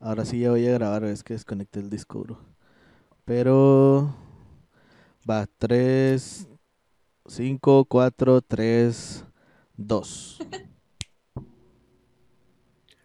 Ahora sí ya voy a grabar, es que desconecté el disco duro. Pero va 3, 5, 4, 3, 2.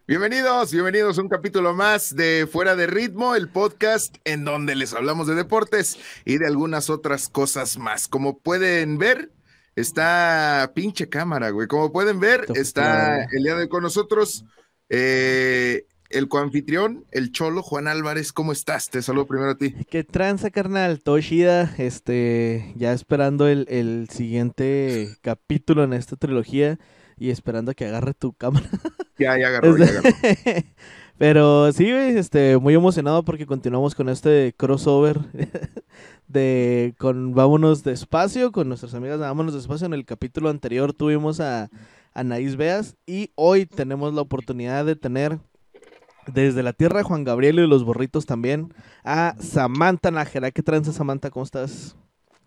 Bienvenidos, bienvenidos a un capítulo más de Fuera de Ritmo, el podcast en donde les hablamos de deportes y de algunas otras cosas más. Como pueden ver, está pinche cámara, güey. Como pueden ver, está el día de hoy con nosotros eh, el coanfitrión, el cholo, Juan Álvarez. ¿Cómo estás? Te saludo primero a ti. Qué tranza, carnal. Todo chida. Este, ya esperando el, el siguiente capítulo en esta trilogía y esperando a que agarre tu cámara. Ya, ya agarró, ya agarró. Pero sí, este, muy emocionado porque continuamos con este crossover de con Vámonos Despacio, con nuestras amigas de Vámonos Despacio. En el capítulo anterior tuvimos a Anaís Beas y hoy tenemos la oportunidad de tener desde la tierra de Juan Gabriel y los borritos también a Samantha Nájera. ¿Qué tranza, Samantha? ¿Cómo estás?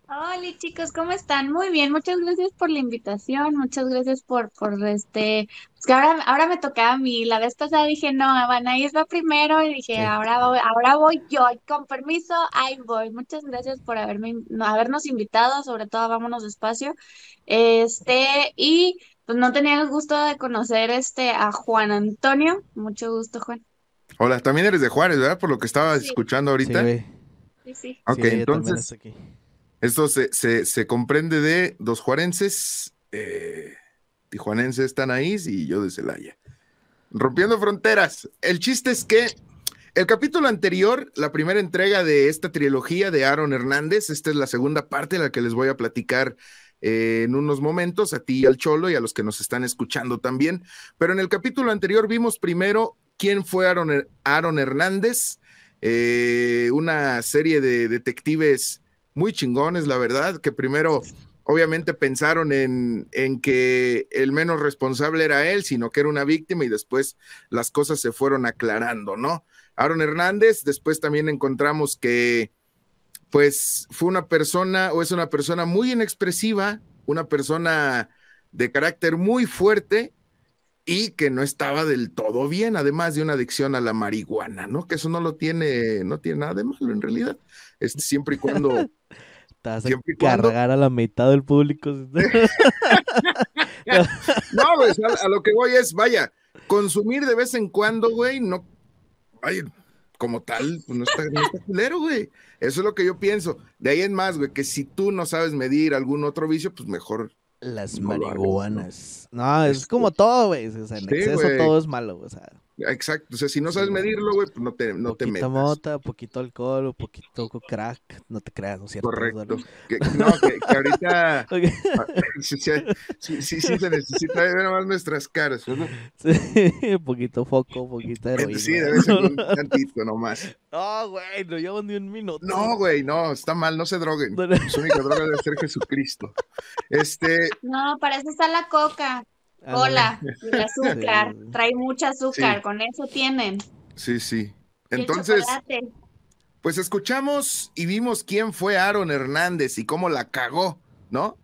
Hola chicos, ¿cómo están? Muy bien, muchas gracias por la invitación, muchas gracias por, por este, pues que ahora, ahora me tocaba a mí, la vez pasada dije, no, Anaís va primero y dije, ahora, voy, ahora voy yo, con permiso, ahí voy, muchas gracias por haberme, habernos invitado, sobre todo vámonos despacio, este, y pues no tenía el gusto de conocer este a Juan Antonio, mucho gusto Juan. Hola, también eres de Juárez, ¿verdad? Por lo que estaba escuchando ahorita. Sí, Sí, sí. Ok, Sí, entonces... aquí. Esto se, se, se comprende de dos juarenses, eh, tijuanenses Tanaís y yo de Celaya. Rompiendo fronteras. El chiste es que el capítulo anterior, la primera entrega de esta trilogía de Aaron Hernández, esta es la segunda parte, la que les voy a platicar eh, en unos momentos, a ti y al Cholo y a los que nos están escuchando también. Pero en el capítulo anterior vimos primero quién fue Aaron, Hernández, eh, una serie de detectives muy chingones, la verdad, que primero obviamente pensaron en, en, que el menos responsable era él, sino que era una víctima y después las cosas se fueron aclarando, ¿no? Aaron Hernández, después también encontramos que pues fue una persona o es una persona muy inexpresiva, una persona de carácter muy fuerte y que no estaba del todo bien, además de una adicción a la marihuana, ¿no? Que eso no lo tiene, no tiene nada de malo en realidad, este, siempre y cuando Te vas a cargar a la mitad del público. no, a, a, lo que voy es, vaya, consumir de vez en cuando, güey, no, ay, como tal, pues no está, no está culero, güey. Eso es lo que yo pienso. De ahí en más, güey, que si tú no sabes medir algún otro vicio, pues mejor. Las marihuanas. No, no, es como todo, güey. O sea, en sí, exceso wey. todo es malo, o sea. Exacto, o sea, si no sabes medirlo, güey, pues no te, no te metas. mota, poquito alcohol, poquito crack, no te creas, ¿no es cierto? Correcto. Que, no, que, que ahorita okay. sí, sí, sí, sí, se necesita ver más nuestras caras, ¿no? Sí, un poquito foco, un poquito heroína. Sí, debe ser un tantito nomás. No, güey, no llevo ni un minuto. No, güey, no, está mal, no se droguen. Su única droga debe ser Jesucristo. Este. No, para eso está la coca. Hola, el azúcar, sí. trae mucha azúcar, sí. con eso tienen. Sí, sí. Entonces, pues escuchamos y vimos quién fue Aaron Hernández y cómo la cagó, ¿no?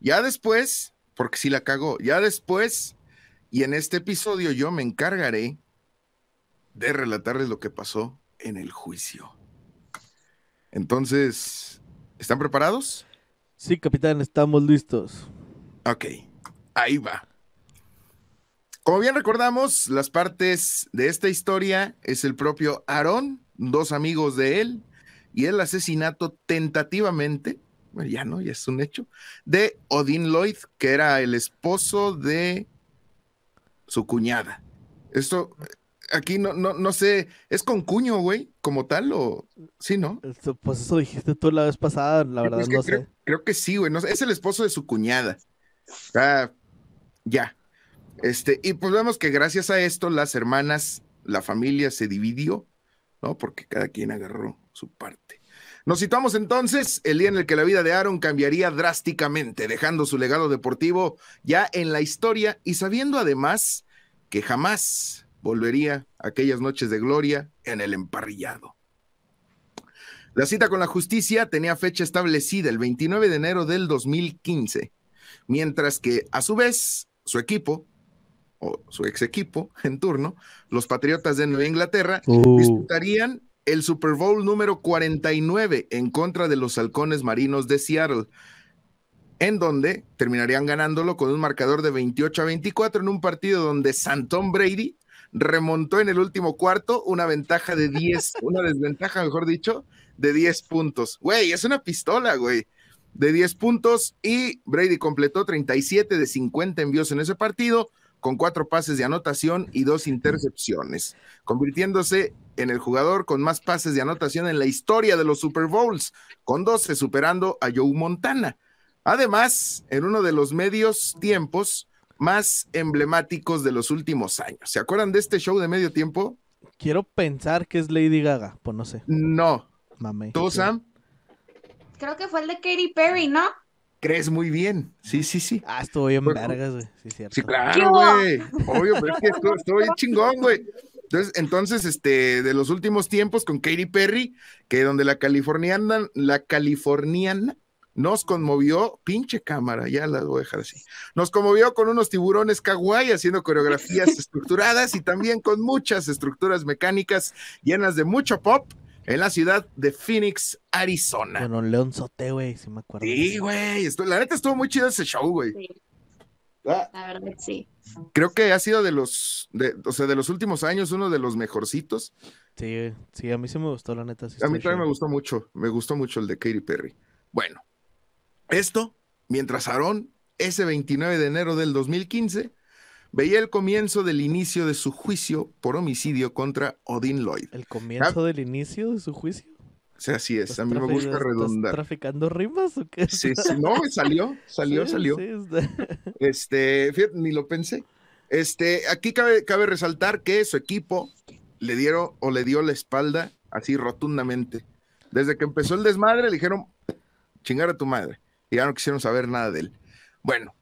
Ya después, porque sí la cagó, ya después, y en este episodio yo me encargaré de relatarles lo que pasó en el juicio. Entonces, ¿están preparados? Sí, capitán, estamos listos. Ok, ahí va. Como bien recordamos, las partes de esta historia es el propio Aarón, dos amigos de él, y el asesinato tentativamente, bueno, ya no, ya es un hecho, de Odin Lloyd, que era el esposo de su cuñada. Esto, aquí no, no, no sé, ¿es con cuño, güey, como tal, o sí, no? Pues eso dijiste tú la vez pasada, la verdad es que no creo, sé. Creo que sí, güey, no, es el esposo de su cuñada. Ah, ya. Este, y pues vemos que gracias a esto las hermanas, la familia se dividió, ¿no? Porque cada quien agarró su parte. Nos situamos entonces el día en el que la vida de Aaron cambiaría drásticamente, dejando su legado deportivo ya en la historia y sabiendo además que jamás volvería aquellas noches de gloria en el emparrillado. La cita con la justicia tenía fecha establecida el 29 de enero del 2015, mientras que a su vez su equipo, o su ex equipo en turno, los Patriotas de Nueva Inglaterra, Uh. disputarían el Super Bowl número 49 en contra de los halcones marinos de Seattle, en donde terminarían ganándolo con un marcador de 28 a 24 en un partido donde Santon Brady remontó en el último cuarto una ventaja de 10, una desventaja, mejor dicho, de 10 puntos. Güey, es una pistola, güey. De 10 puntos y Brady completó 37 de 50 envíos en ese partido con cuatro pases de anotación y dos intercepciones, convirtiéndose en el jugador con más pases de anotación en la historia de los Super Bowls, con 12 superando a Joe Montana. Además, en uno de los medios tiempos más emblemáticos de los últimos años. ¿Se acuerdan de este show de medio tiempo? Quiero pensar que es Lady Gaga, pues no sé, No. mame. ¿Tú, Sam? Creo que fue el de Katy Perry, ¿no? Crees muy bien. Sí, sí, sí. Ah, estuvo bien Bueno, vergas, güey. Sí, cierto. Sí, ¿Qué claro, güey. Obvio, pero es que estuvo, estuvo bien chingón, güey. Entonces, entonces, este, de los últimos tiempos con Katy Perry, que donde la californiana, la californiana nos conmovió, pinche cámara, ya la voy a dejar así. Nos conmovió con unos tiburones kawaii haciendo coreografías estructuradas y también con muchas estructuras mecánicas llenas de mucho pop en la ciudad de Phoenix, Arizona. Bueno, León Sote, güey, sí me acuerdo. Sí, güey, la neta estuvo muy chido ese show, güey. Sí, Ah, la verdad, sí. creo que ha sido de los, de, o sea, de los últimos años uno de los mejorcitos. Sí, sí, a mí sí me gustó, la neta. sí A mí también me gustó mucho, me gustó mucho el de Katy Perry. Bueno, esto, mientras Aarón, ese 29 de enero del 2015, veía el comienzo del inicio de su juicio por homicidio contra Odin Lloyd. El comienzo del inicio de su juicio. O sea, así es, ¿Estás a mí me gusta estás redundar. traficando rimas o qué? Sí, sí, no, salió, salió, Sí, salió. sí, Este, fíjate, ni lo pensé. Este, aquí cabe, cabe resaltar que su equipo le dieron o le dio la espalda así rotundamente. Desde que empezó el desmadre, le dijeron chingar a tu madre. Y ya no quisieron saber nada de él. Bueno,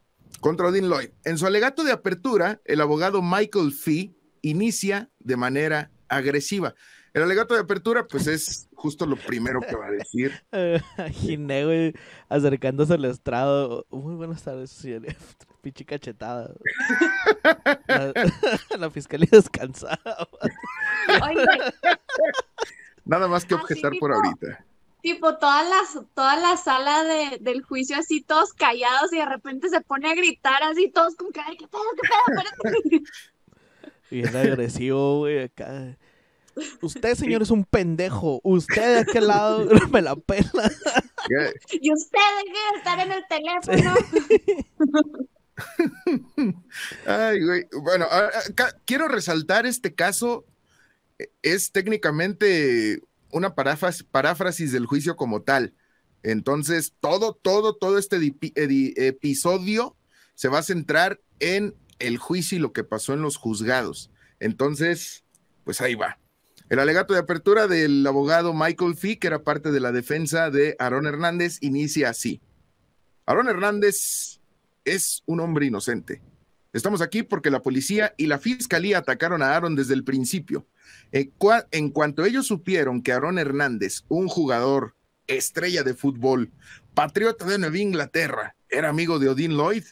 contra Odin Lloyd. En su alegato de apertura, el abogado Michael Fee inicia de manera agresiva. El alegato de apertura, pues es justo lo primero que va a decir. Imaginé, güey, acercándose al estrado. Muy buenas tardes, señor. Pinche cachetada. La, la fiscalía descansada. Nada más que objetar por ahorita. Tipo toda la, toda la sala de, del juicio así todos callados y de repente se pone a gritar así todos como que, ay, qué pedo, qué pedo, espérate". Bien agresivo, güey, acá. Usted, señor, es un pendejo. Usted de aquel lado me la pela. Y usted deje de estar en el teléfono. Ay, güey. Bueno, a- a- ca- quiero resaltar este caso. eh, Es técnicamente una paráfras- paráfrasis del juicio como tal. Entonces, todo, todo, todo este episodio se va a centrar en el juicio y lo que pasó en los juzgados. Entonces, pues ahí va. El alegato de apertura del abogado Michael Fee, que era parte de la defensa de Aarón Hernández, inicia así. Aarón Hernández es un hombre inocente. Estamos aquí porque la policía y la fiscalía atacaron a Aaron desde el principio. En, cua- en cuanto ellos supieron que Aaron Hernández, un jugador estrella de fútbol, patriota de Nueva Inglaterra, era amigo de Odin Lloyd,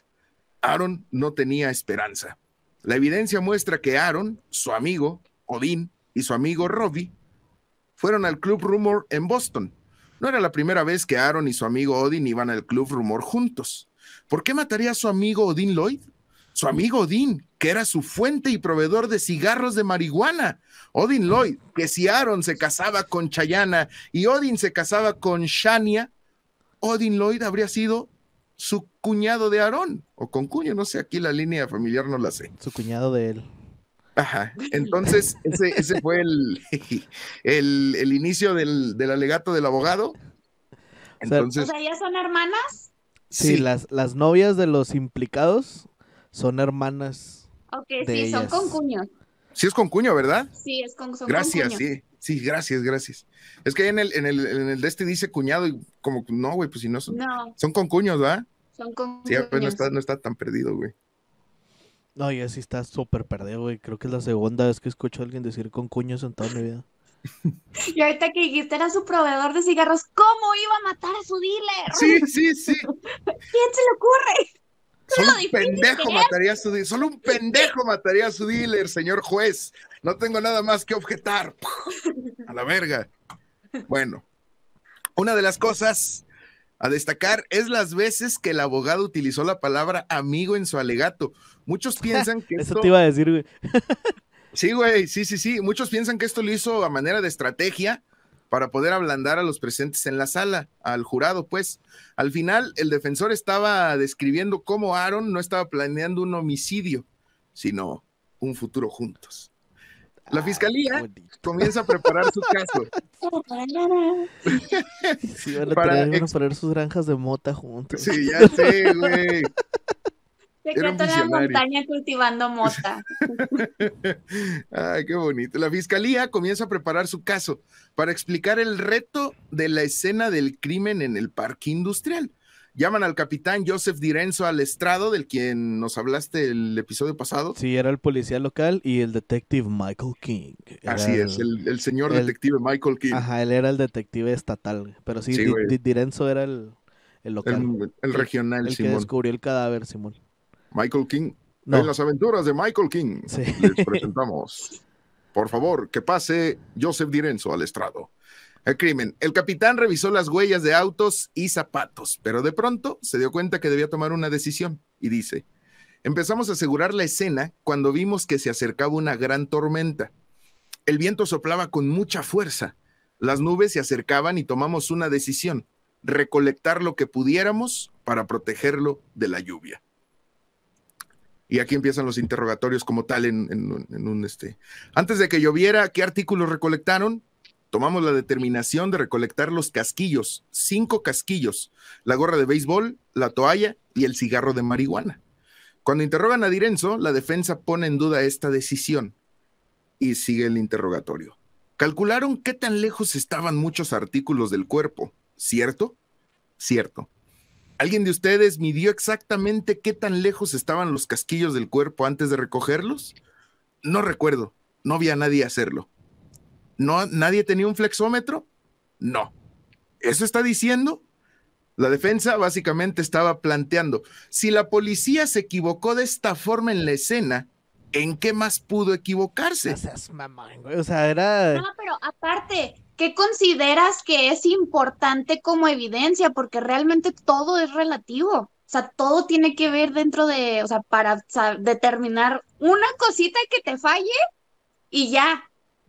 Aaron no tenía esperanza. La evidencia muestra que Aaron, su amigo, Odin, y su amigo Robbie fueron al Club Rumor en Boston. No era la primera vez que Aaron y su amigo Odin iban al Club Rumor juntos. ¿Por qué mataría a su amigo Odin Lloyd? Su amigo Odin, que era su fuente y proveedor de cigarros de marihuana. Odin Lloyd, que si Aaron se casaba con Chayana y Odin se casaba con Shania, Odin Lloyd habría sido su cuñado de Aaron, o con cuño, no sé, aquí la línea familiar no la sé. Su cuñado de él. Ajá. Entonces, ese, ese fue el, el, el inicio del, del alegato del abogado. Sea, O Entonces, sea, ¿ya son hermanas? Sí, sí, Las, las novias de los implicados son hermanas Ok, de sí, son ellas. con cuños. Sí es con cuño, ¿verdad? Sí, es con, son Gracias, con sí. Sí, gracias, gracias. Es que en el, en el, en el de este dice cuñado y como, no, güey, pues si no son, No, son con cuños, ¿verdad? son con Sí, pues no está, no está tan perdido, güey. No, ya sí está súper perdido, güey. Creo que es la segunda vez que escucho a alguien decir con cuños en toda mi vida. Y ahorita que dijiste era su proveedor de cigarros, ¿cómo iba a matar a su dealer? Sí, sí, sí. ¿Quién se le ocurre? Solo lo un pendejo es. mataría a su dealer. Solo un pendejo mataría a su dealer, señor juez. No tengo nada más que objetar. A la verga. Bueno, una de las cosas a destacar es las veces que el abogado utilizó la palabra amigo en su alegato. Muchos piensan que Eso esto... te iba a decir, güey. Sí, güey, sí, sí, sí. Muchos piensan que esto lo hizo a manera de estrategia para poder ablandar a los presentes en la sala, al jurado, pues. Al final, el defensor estaba describiendo cómo Aaron no estaba planeando un homicidio, sino un futuro juntos. La Ah, fiscalía comienza a preparar su caso. Sí, van a, Para tener- van a ex- poner sus granjas de mota juntos. Sí, ya sé, güey. Se Era un quedó en la montaña cultivando mota. Ay, qué bonito. La fiscalía comienza a preparar su caso para explicar el reto de la escena del crimen en el parque industrial. Llaman al capitán Joseph Direnzo al estrado, del quien nos hablaste el episodio pasado. Sí, era el policía local y el detective Michael King. Era Así es, el, el señor el- detective Michael King, Ajá, él era el detective estatal. Pero sí, Di- Direnzo era el, el local. el, el regional, el que Simón. descubrió el cadáver, Simón. Michael King. No, En las aventuras de Michael King Sí. les presentamos. Por favor, que pase Joseph Direnzo al estrado. El crimen. El capitán revisó las huellas de autos y zapatos, pero de pronto se dio cuenta que debía tomar una decisión y dice, empezamos a asegurar la escena cuando vimos que se acercaba una gran tormenta. El viento soplaba con mucha fuerza. Las nubes se acercaban y tomamos una decisión, recolectar lo que pudiéramos para protegerlo de la lluvia. Y aquí empiezan los interrogatorios como tal en, un este. Antes de que lloviera, ¿qué artículos recolectaron? Tomamos la determinación de recolectar los casquillos, cinco casquillos, la gorra de béisbol, la toalla y el cigarro de marihuana. Cuando interrogan a Direnzo, la defensa pone en duda esta decisión y sigue el interrogatorio. Calcularon qué tan lejos estaban muchos artículos del cuerpo, ¿cierto? Cierto. ¿Alguien de ustedes midió exactamente qué tan lejos estaban los casquillos del cuerpo antes de recogerlos? No recuerdo, no vi a nadie hacerlo. ¿No, ¿Nadie tenía un flexómetro? No. ¿Eso está diciendo? La defensa básicamente estaba planteando, si la policía se equivocó de esta forma en la escena, ¿en qué más pudo equivocarse? No seas mamón, güey. O sea, era. No, pero aparte, ¿qué consideras que es importante como evidencia? Porque realmente todo es relativo. O sea, todo tiene que ver dentro de, o sea, para determinar una cosita que te falle y ya.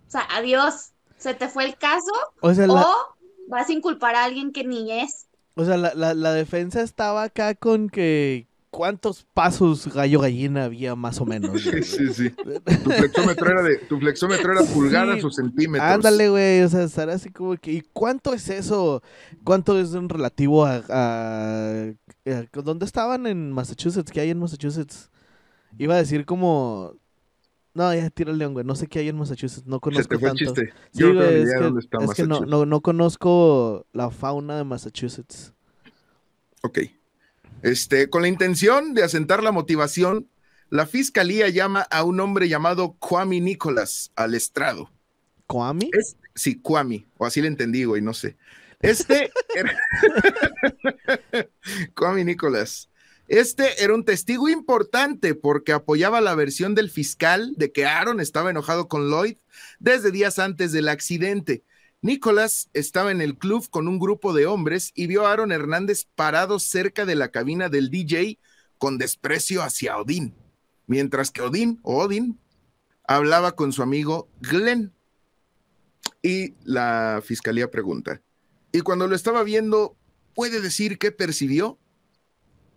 O sea, adiós. Se te fue el caso O sea, la, o vas a inculpar a alguien que ni es. o sea, la, la, la defensa estaba acá con que. ¿Cuántos pasos gallo gallina había más o menos? Sí, sí, sí. Tu flexómetro era, de, tu flexómetro era pulgadas Sí. o centímetros. Ándale, güey, o sea, estar así como que, ¿y cuánto es eso? ¿Cuánto es en relativo a, a- a- dónde estaban en Massachusetts? ¿Qué hay en Massachusetts? Iba a decir como, no, ya tira el león, güey, no sé qué hay en Massachusetts, no Se conozco te fue el tanto. chiste. Sí, Yo no güey, es que, dónde está es que no, no conozco la fauna de Massachusetts. Ok. Este, con la intención de asentar la motivación, la fiscalía llama a un hombre llamado Kwame Nicholas al estrado. ¿Kwame? Es, sí, Kwame, o así le entendí, güey, no sé. Este era... Kwame Nicholas. Este era un testigo importante porque apoyaba la versión del fiscal de que Aaron estaba enojado con Lloyd desde días antes del accidente. Nicholas estaba en el club con un grupo de hombres y vio a Aaron Hernández parado cerca de la cabina del DJ con desprecio hacia Odín, mientras que Odín, o Odín, hablaba con su amigo Glenn. Y la fiscalía pregunta, y cuando lo estaba viendo, ¿puede decir qué percibió?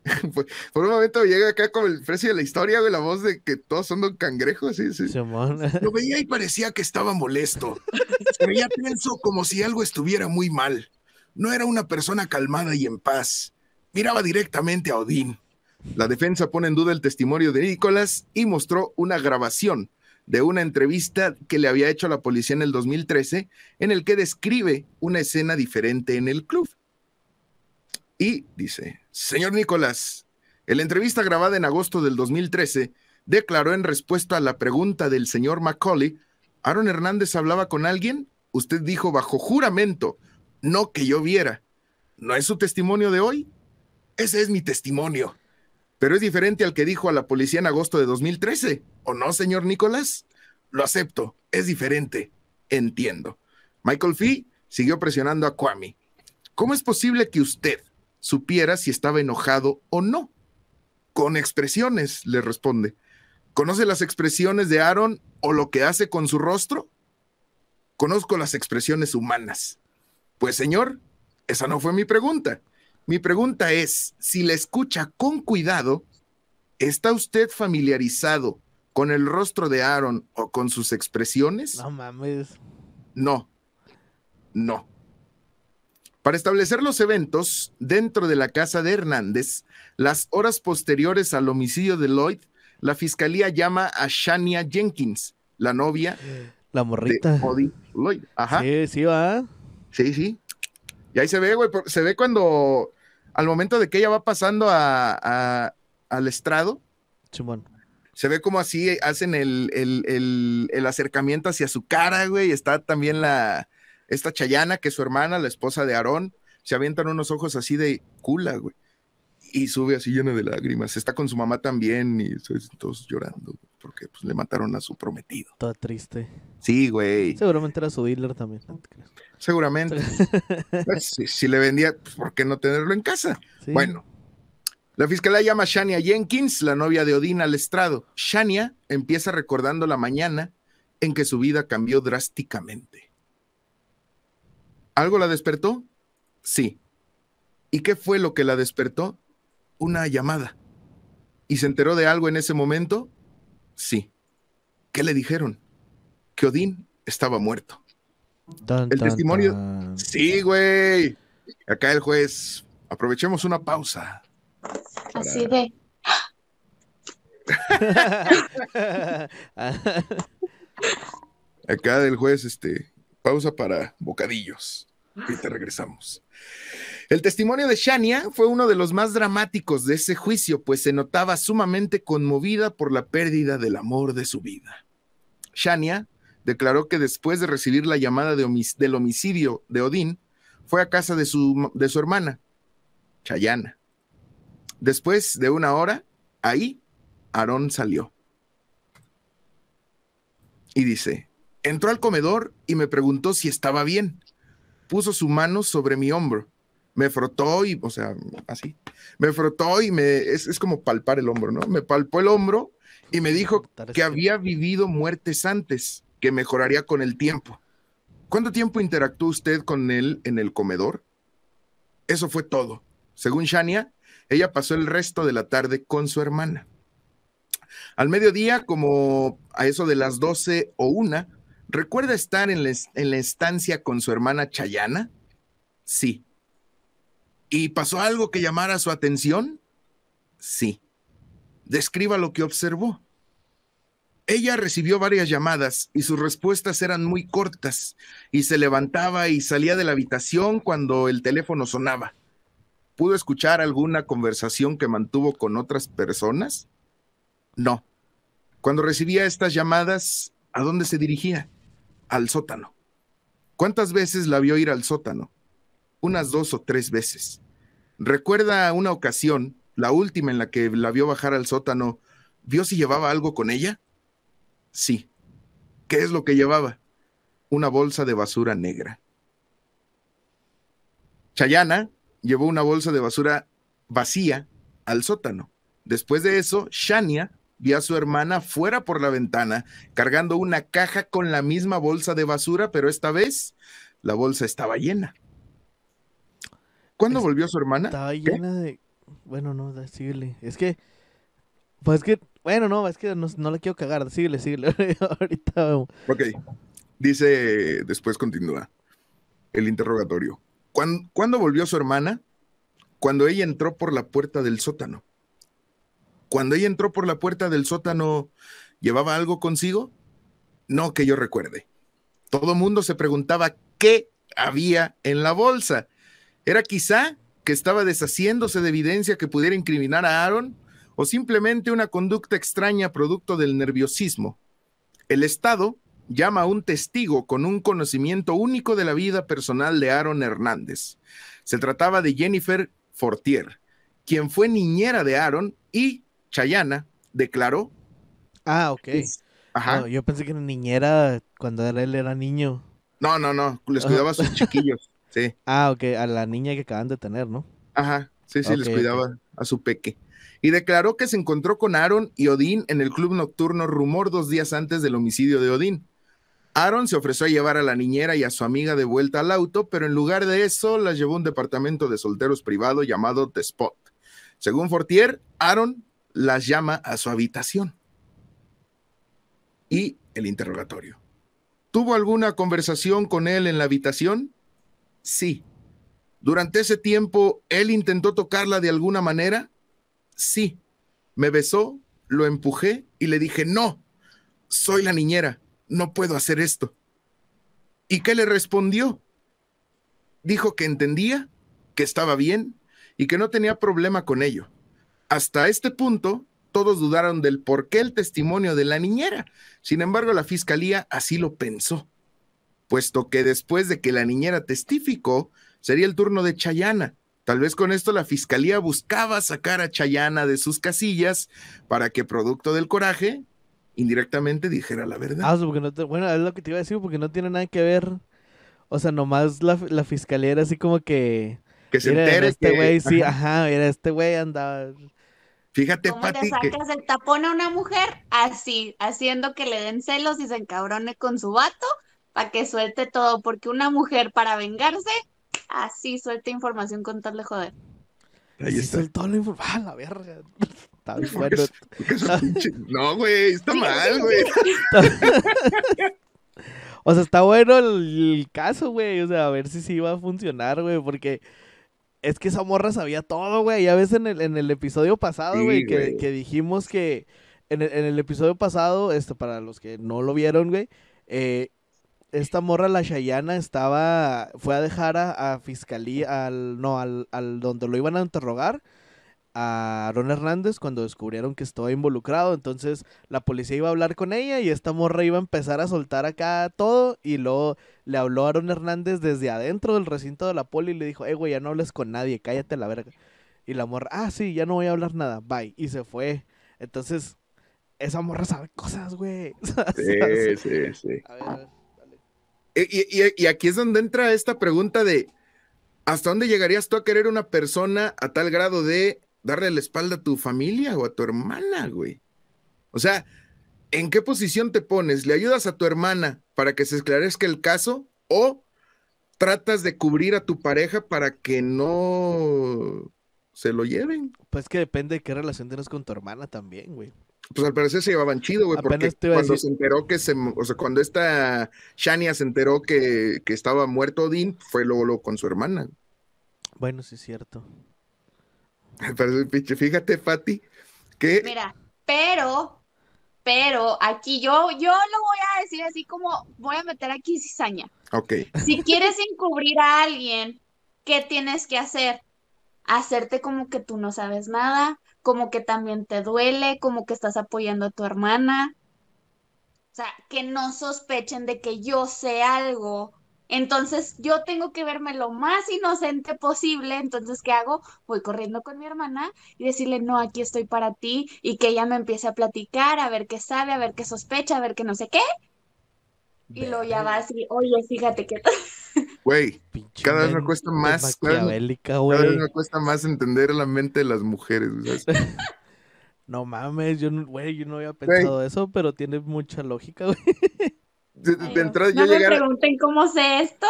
Por un momento llega acá con el precio de la historia, güey, la voz de que todos son don cangrejos, sí, sí. Lo veía y parecía que estaba molesto. Se veía tenso como si algo estuviera muy mal. No era una persona calmada y en paz. Miraba directamente a Odín. La defensa pone en duda el testimonio de Nicolás y mostró una grabación de una entrevista que le había hecho a la policía en el 2013 en el que describe una escena diferente en el club. Y dice, señor Nicolás, en la entrevista grabada en agosto del 2013, declaró en respuesta a la pregunta del señor Macaulay, ¿Aaron Hernández hablaba con alguien? Usted dijo bajo juramento, no que yo viera. ¿No es su testimonio de hoy? Ese es mi testimonio. Pero es diferente al que dijo a la policía en agosto de 2013, ¿o no, señor Nicolás? Lo acepto, es diferente. Entiendo. Michael Fee siguió presionando a Kwame. ¿Cómo es posible que usted supiera si estaba enojado o no? Con expresiones, le responde. ¿Conoce las expresiones de Aaron o lo que hace con su rostro? Conozco las expresiones humanas. Pues señor, esa no fue mi pregunta. Mi pregunta es, si la escucha con cuidado, ¿está usted familiarizado con el rostro de Aaron o con sus expresiones? No mames. No, no. Para establecer los eventos dentro de la casa de Hernández, las horas posteriores al homicidio de Lloyd, la fiscalía llama a Shania Jenkins, la novia La morrita. de Odie Lloyd. Ajá. Sí, sí, va. Sí, sí. Y ahí se ve, güey, se ve cuando, al momento de que ella va pasando a, a- al estrado, Chimón. se ve como así hacen el, el- el- el acercamiento hacia su cara, güey. Está también la, esta Chayana, que es su hermana, la esposa de Aarón. Se avientan unos ojos así de cula, güey. Y sube así lleno de lágrimas. Está con su mamá también y todos llorando porque pues, le mataron a su prometido. Toda triste. Sí, güey. Seguramente era su dealer también. no. Seguramente. Pues, si, si le vendía, pues, ¿por qué no tenerlo en casa? Sí. Bueno, la fiscalía llama a Shania Jenkins, la novia de Odín, al estrado. Shania empieza recordando la mañana en que su vida cambió drásticamente. ¿Algo la despertó? Sí. ¿Y qué fue lo que la despertó? Una llamada. ¿Y se enteró de algo en ese momento? Sí. ¿Qué le dijeron? Que Odín estaba muerto. Tan, el tan, testimonio- tan. Sí, güey. Acá el juez. Aprovechemos una pausa. Así de, Acá del juez, este, pausa para bocadillos. Ahorita regresamos. El testimonio de Shania fue uno de los más dramáticos de ese juicio, pues se notaba sumamente conmovida por la pérdida del amor de su vida. Shania declaró que después de recibir la llamada del homicidio de Odín, fue a casa de su, de su hermana, Chayana. Después de una hora, ahí, Aarón salió. Y dice, entró al comedor y me preguntó si estaba bien. Puso su mano sobre mi hombro. Me frotó y, o sea, así. Me frotó y me, es, es como palpar el hombro, ¿no? Me palpó el hombro y me dijo que había vivido muertes antes, que mejoraría con el tiempo. ¿Cuánto tiempo interactuó usted con él en el comedor? Eso fue todo. Según Shania, ella pasó el resto de la tarde con su hermana. Al mediodía, como a eso de las 12 o una, ¿recuerda estar en la, estancia con su hermana Chayana? Sí. ¿Y pasó algo que llamara su atención? Sí. Describa lo que observó. Ella recibió varias llamadas y sus respuestas eran muy cortas y se levantaba y salía de la habitación cuando el teléfono sonaba. ¿Pudo escuchar alguna conversación que mantuvo con otras personas? No. Cuando recibía estas llamadas, ¿a dónde se dirigía? Al sótano. ¿Cuántas veces la vio ir al sótano? Unas dos o tres veces. ¿Recuerda una ocasión, la última en la que la vio bajar al sótano, vio si llevaba algo con ella? Sí. ¿Qué es lo que llevaba? Una bolsa de basura negra. Chayana llevó una bolsa de basura vacía al sótano. Después de eso, Shania vio a su hermana fuera por la ventana cargando una caja con la misma bolsa de basura, pero esta vez la bolsa estaba llena. ¿Cuándo Es- volvió su hermana? Estaba llena de. Bueno, no, síguele. Es que. Pues es que. Bueno, no, es que no, no la quiero cagar. Síguele, síguele. Ahorita vemos. Ok. Dice, después continúa el interrogatorio. ¿Cuán- ¿Cuándo volvió su hermana? Cuando ella entró por la puerta del sótano. Cuando ella entró por la puerta del sótano, ¿llevaba algo consigo? No que yo recuerde. Todo mundo se preguntaba qué había en la bolsa. ¿Era quizá que estaba deshaciéndose de evidencia que pudiera incriminar a Aaron? ¿O simplemente una conducta extraña producto del nerviosismo? El Estado llama a un testigo con un conocimiento único de la vida personal de Aaron Hernández. Se trataba de Jennifer Fortier, quien fue niñera de Aaron y Chayana declaró. Ah, ok. Ajá. yo pensé que era niñera cuando él era niño. No, no, no, les cuidaba a sus chiquillos, sí. Ah, ok, a la niña que acaban de tener, ¿no? Ajá, sí, sí, les cuidaba a su peque. Y declaró que se encontró con Aaron y Odín en el club nocturno Rumor dos días antes del homicidio de Odín. Aaron se ofreció a llevar a la niñera y a su amiga de vuelta al auto, pero en lugar de eso las llevó a un departamento de solteros privado llamado The Spot. Según Fortier, Aaron las llama a su habitación. Y el interrogatorio. ¿Tuvo alguna conversación con él en la habitación? Sí. ¿Durante ese tiempo él intentó tocarla de alguna manera? Sí. Me besó, lo empujé y le dije, no, soy la niñera no puedo hacer esto. ¿Y qué le respondió? Dijo que entendía, que estaba bien y que no tenía problema con ello. Hasta este punto, todos dudaron del por qué el testimonio de la niñera. Sin embargo, la fiscalía así lo pensó, puesto que después de que la niñera testificó, sería el turno de Chayana. Tal vez con esto la fiscalía buscaba sacar a Chayana de sus casillas para que, producto del coraje, indirectamente dijera la verdad. Ah, porque no bueno, es lo que te iba a decir, porque no tiene nada que ver. O sea, nomás la, la fiscalía era así como que. Que se entere. Este güey, sí, ajá, era este güey andaba. Fíjate, ¿Cómo te sacas el tapón a una mujer? Así, haciendo que le den celos y se encabrone con su vato para que suelte todo, porque una mujer para vengarse, así suelta información con tal de joder. Ahí está. Soltó la información. Ah, la verga. No, güey, está mal, güey. o sea, está bueno el, caso, güey. O sea, a ver si sí iba a funcionar, güey. Porque es que esa morra sabía todo, güey. Ya ves en el, en el episodio pasado, güey, que, que, dijimos que. En el, en el, episodio pasado, esto para los que no lo vieron, güey. Eh, esta morra, la Shayana, estaba. Fue a dejar a, a fiscalía, al. No, al, al donde lo iban a interrogar a Aaron Hernández cuando descubrieron que estaba involucrado. Entonces la policía iba a hablar con ella y esta morra iba a empezar a soltar acá todo. Y luego le habló a Aaron Hernández desde adentro del recinto de la poli y le dijo, eh, güey, ya no hables con nadie, cállate la verga. Y la morra, ah, sí, ya no voy a hablar nada, bye. Y se fue. Entonces, esa morra sabe cosas, güey. Sí, sí, sí. A ver, a ver, dale. Y, y, y aquí es donde entra esta pregunta de, ¿hasta dónde llegarías tú a querer una persona a tal grado de darle la espalda a tu familia o a tu hermana, güey. O sea, ¿en qué posición te pones? ¿Le ayudas a tu hermana para que se esclarezca el caso o tratas de cubrir a tu pareja para que no se lo lleven? Pues que depende de qué relación tienes con tu hermana también, güey. Pues al parecer se llevaban chido, güey, porque cuando se enteró que se, o sea, cuando esta Shania se enteró que, que estaba muerto Odín, fue luego, luego con su hermana. Bueno, sí es cierto. Pero fíjate, Fati, que... Mira, pero, pero aquí yo, yo lo voy a decir así como, voy a meter aquí cizaña. Ok. Si quieres encubrir a alguien, ¿qué tienes que hacer? Hacerte como que tú no sabes nada, como que también te duele, como que estás apoyando a tu hermana. O sea, que no sospechen de que yo sé algo entonces yo tengo que verme lo más inocente posible. Entonces, ¿qué hago? Voy corriendo con mi hermana y decirle, no, aquí estoy para ti y que ella me empiece a platicar, a ver qué sabe, a ver qué sospecha, a ver qué no sé qué. Y luego ya va así, oye, fíjate que... Güey, cada vez me cuesta más, cada vez, me cuesta más entender la mente de las mujeres. no mames, yo, güey, yo no había pensado eso, pero tiene mucha lógica, güey. De, entrada no me pregunten cómo sé esto.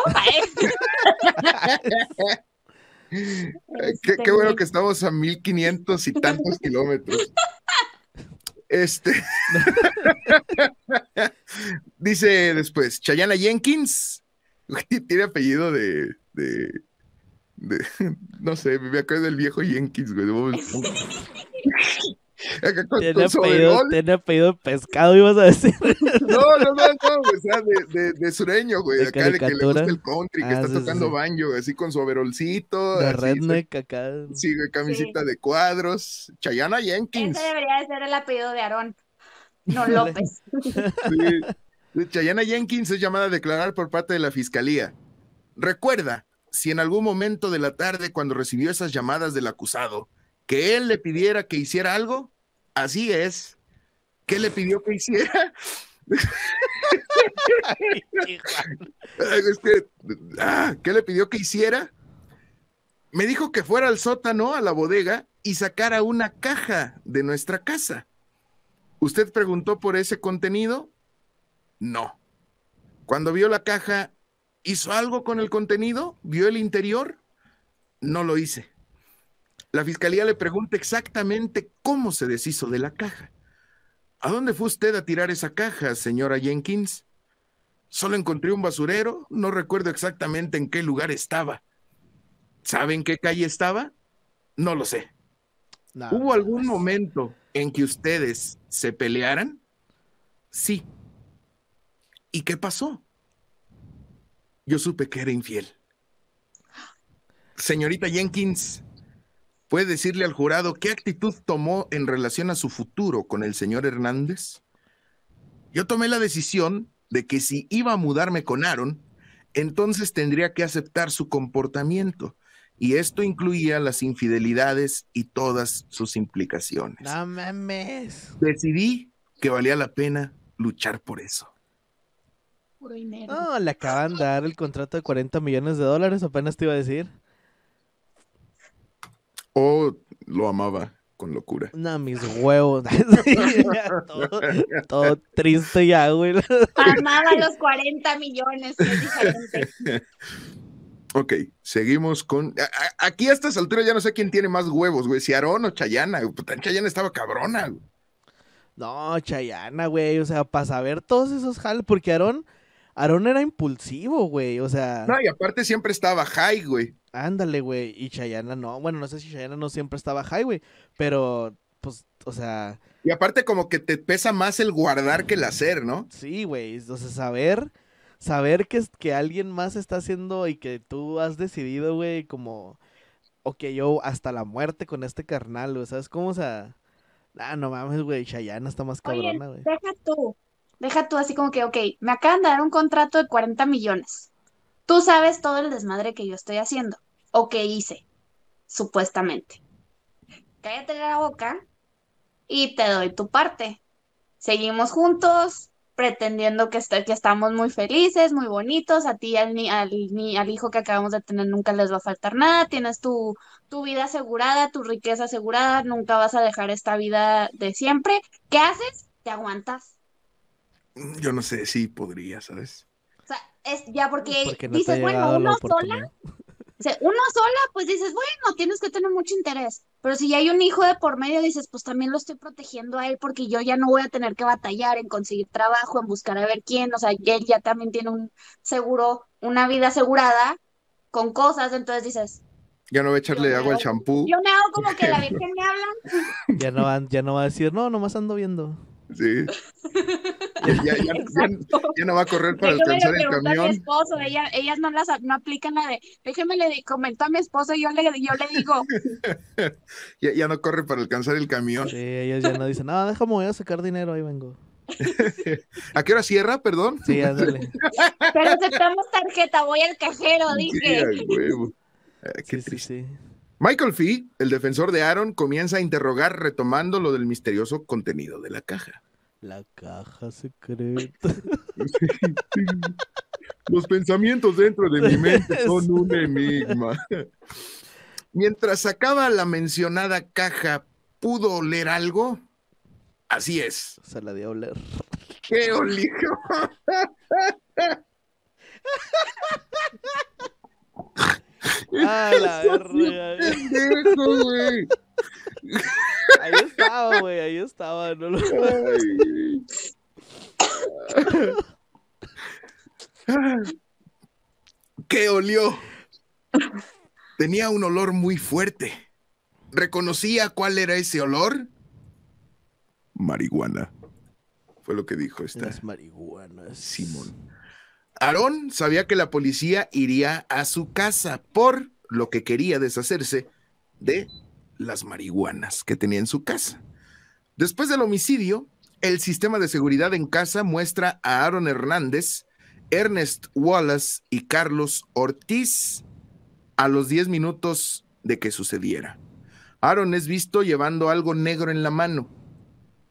qué, qué, bueno que estamos a 1500 y tantos kilómetros. Este. Dice después, Chayana Jenkins. Tiene apellido de, de, de, No sé, me acuerdo del viejo Jenkins, güey. Tiene apellido, overol. tiene apellido de pescado, ibas a decir. No, no, no, no, o sea, de, de, de sureño, güey. De acá de que le gusta el country, que Ah, está sí, tocando sí. banjo, así con su overolcito. De así, redneck acá. Sí, güey, camisita de cuadros. Chayana Jenkins. Ese debería de ser el apellido de Aarón, no. López. Sí. Chayana Jenkins es llamada a declarar por parte de la fiscalía. Recuerda, si en algún momento de la tarde, cuando recibió esas llamadas del acusado, que él le pidiera que hiciera algo, así es. ¿Qué le pidió que hiciera? Que, ah, ¿qué le pidió que hiciera? Me dijo que fuera al sótano, a la bodega, y sacara una caja de nuestra casa. ¿Usted preguntó por ese contenido? No. Cuando vio la caja, ¿hizo algo con el contenido? ¿Vio el interior? No lo hice. La fiscalía le pregunta exactamente cómo se deshizo de la caja. ¿A dónde fue usted a tirar esa caja, señora Jenkins? Solo encontré un basurero, no recuerdo exactamente en qué lugar estaba. ¿Sabe en qué calle estaba? No lo sé. No, ¿Hubo algún momento en que ustedes se pelearan? Sí. ¿Y qué pasó? Yo supe que era infiel. Señorita Jenkins, ¿puede decirle al jurado qué actitud tomó en relación a su futuro con el señor Hernández? Yo tomé la decisión de que si iba a mudarme con Aaron, entonces tendría que aceptar su comportamiento. Y esto incluía las infidelidades y todas sus implicaciones. No mames. Decidí que valía la pena luchar por eso. Puro dinero. No, le acaban de dar el contrato de 40 millones de dólares, apenas te iba a decir. O lo amaba con locura. No, mis huevos. Todo, todo triste ya, güey. Amaba los 40 millones. Ok, seguimos con. a- a- Aquí a estas alturas ya no sé quién tiene más huevos, güey. Si Aarón o Chayana. Puta, Chayana estaba cabrona. güey. No, Chayana, güey. O sea, para saber todos esos jales, porque Aarón, Aarón era impulsivo, güey. O sea, No, y aparte siempre estaba high, güey. ándale, güey. Y Chayana no. Bueno, no sé si Chayana no siempre estaba high, güey. Pero, pues, o sea, Y aparte, como que te pesa más el guardar que el hacer, ¿no? sí, güey. O sea, saber, saber que, es- que alguien más está haciendo y que tú has decidido, güey, como, o que yo hasta la muerte con este carnal, güey. ¿Sabes cómo? O sea, ah, no mames, güey. Chayana está más cabrona, güey. deja tú, deja tú así como que, ok, me acaban de dar un contrato de 40 millones. Tú sabes todo el desmadre que yo estoy haciendo, o que hice, supuestamente. Cállate la boca y te doy tu parte. Seguimos juntos, pretendiendo que, est- que estamos muy felices, muy bonitos. A ti y al, ni- al, ni- al hijo que acabamos de tener nunca les va a faltar nada. Tienes tu, tu vida asegurada, tu riqueza asegurada. Nunca vas a dejar esta vida de siempre. ¿Qué haces? Te aguantas. Yo no sé si podría, ¿sabes? O sea, es ya porque, no dices, bueno, uno sola, uno sola, pues dices, bueno, tienes que tener mucho interés. Pero si ya hay un hijo de por medio, dices, pues también lo estoy protegiendo a él porque yo ya no voy a tener que batallar en conseguir trabajo, en buscar a ver quién. O sea, él ya también tiene un seguro, una vida asegurada con cosas. Entonces dices, Ya no voy a echarle Yo agua al champú. yo me hago como que la Virgen me habla. Ya no, va, ya no va a decir, no, nomás ando viendo. Sí. Ya, ya- ya- Exacto. ya no va a correr para Déjeme alcanzar el a mi camión. esposo, ella, ellas no las no aplican la de, déjeme le comento a mi esposo y yo le, yo le digo, Ya, ya no corre para alcanzar el camión. Sí, ellos ya no dicen, no, déjame, voy a sacar dinero, ahí vengo. ¿A qué hora cierra, perdón? Sí, ándale. pero aceptamos tarjeta, voy al cajero, Sí, dije. Ah, qué Sí, sí. Michael Fee, el defensor de Aaron, comienza a interrogar retomando lo del misterioso contenido de la caja. La caja secreta. Los pensamientos dentro de mi mente son un enigma. Mientras sacaba la mencionada caja, ¿pudo oler algo? Así es. Se la dio a oler. ¿Qué olió? Ah, la verga. Pendejo, güey. Ahí estaba, güey, ahí estaba. No lo... ¿Qué olió? Tenía un olor muy fuerte. ¿Reconocía cuál era ese olor? marihuana. Fue lo que dijo esta. Las marihuanas. Simón. Aarón sabía que la policía iría a su casa, por lo que quería deshacerse de las marihuanas que tenía en su casa. Después del homicidio, el sistema de seguridad en casa muestra a Aaron Hernández, Ernest Wallace y Carlos Ortiz a los 10 minutos de que sucediera. Aaron es visto llevando algo negro en la mano.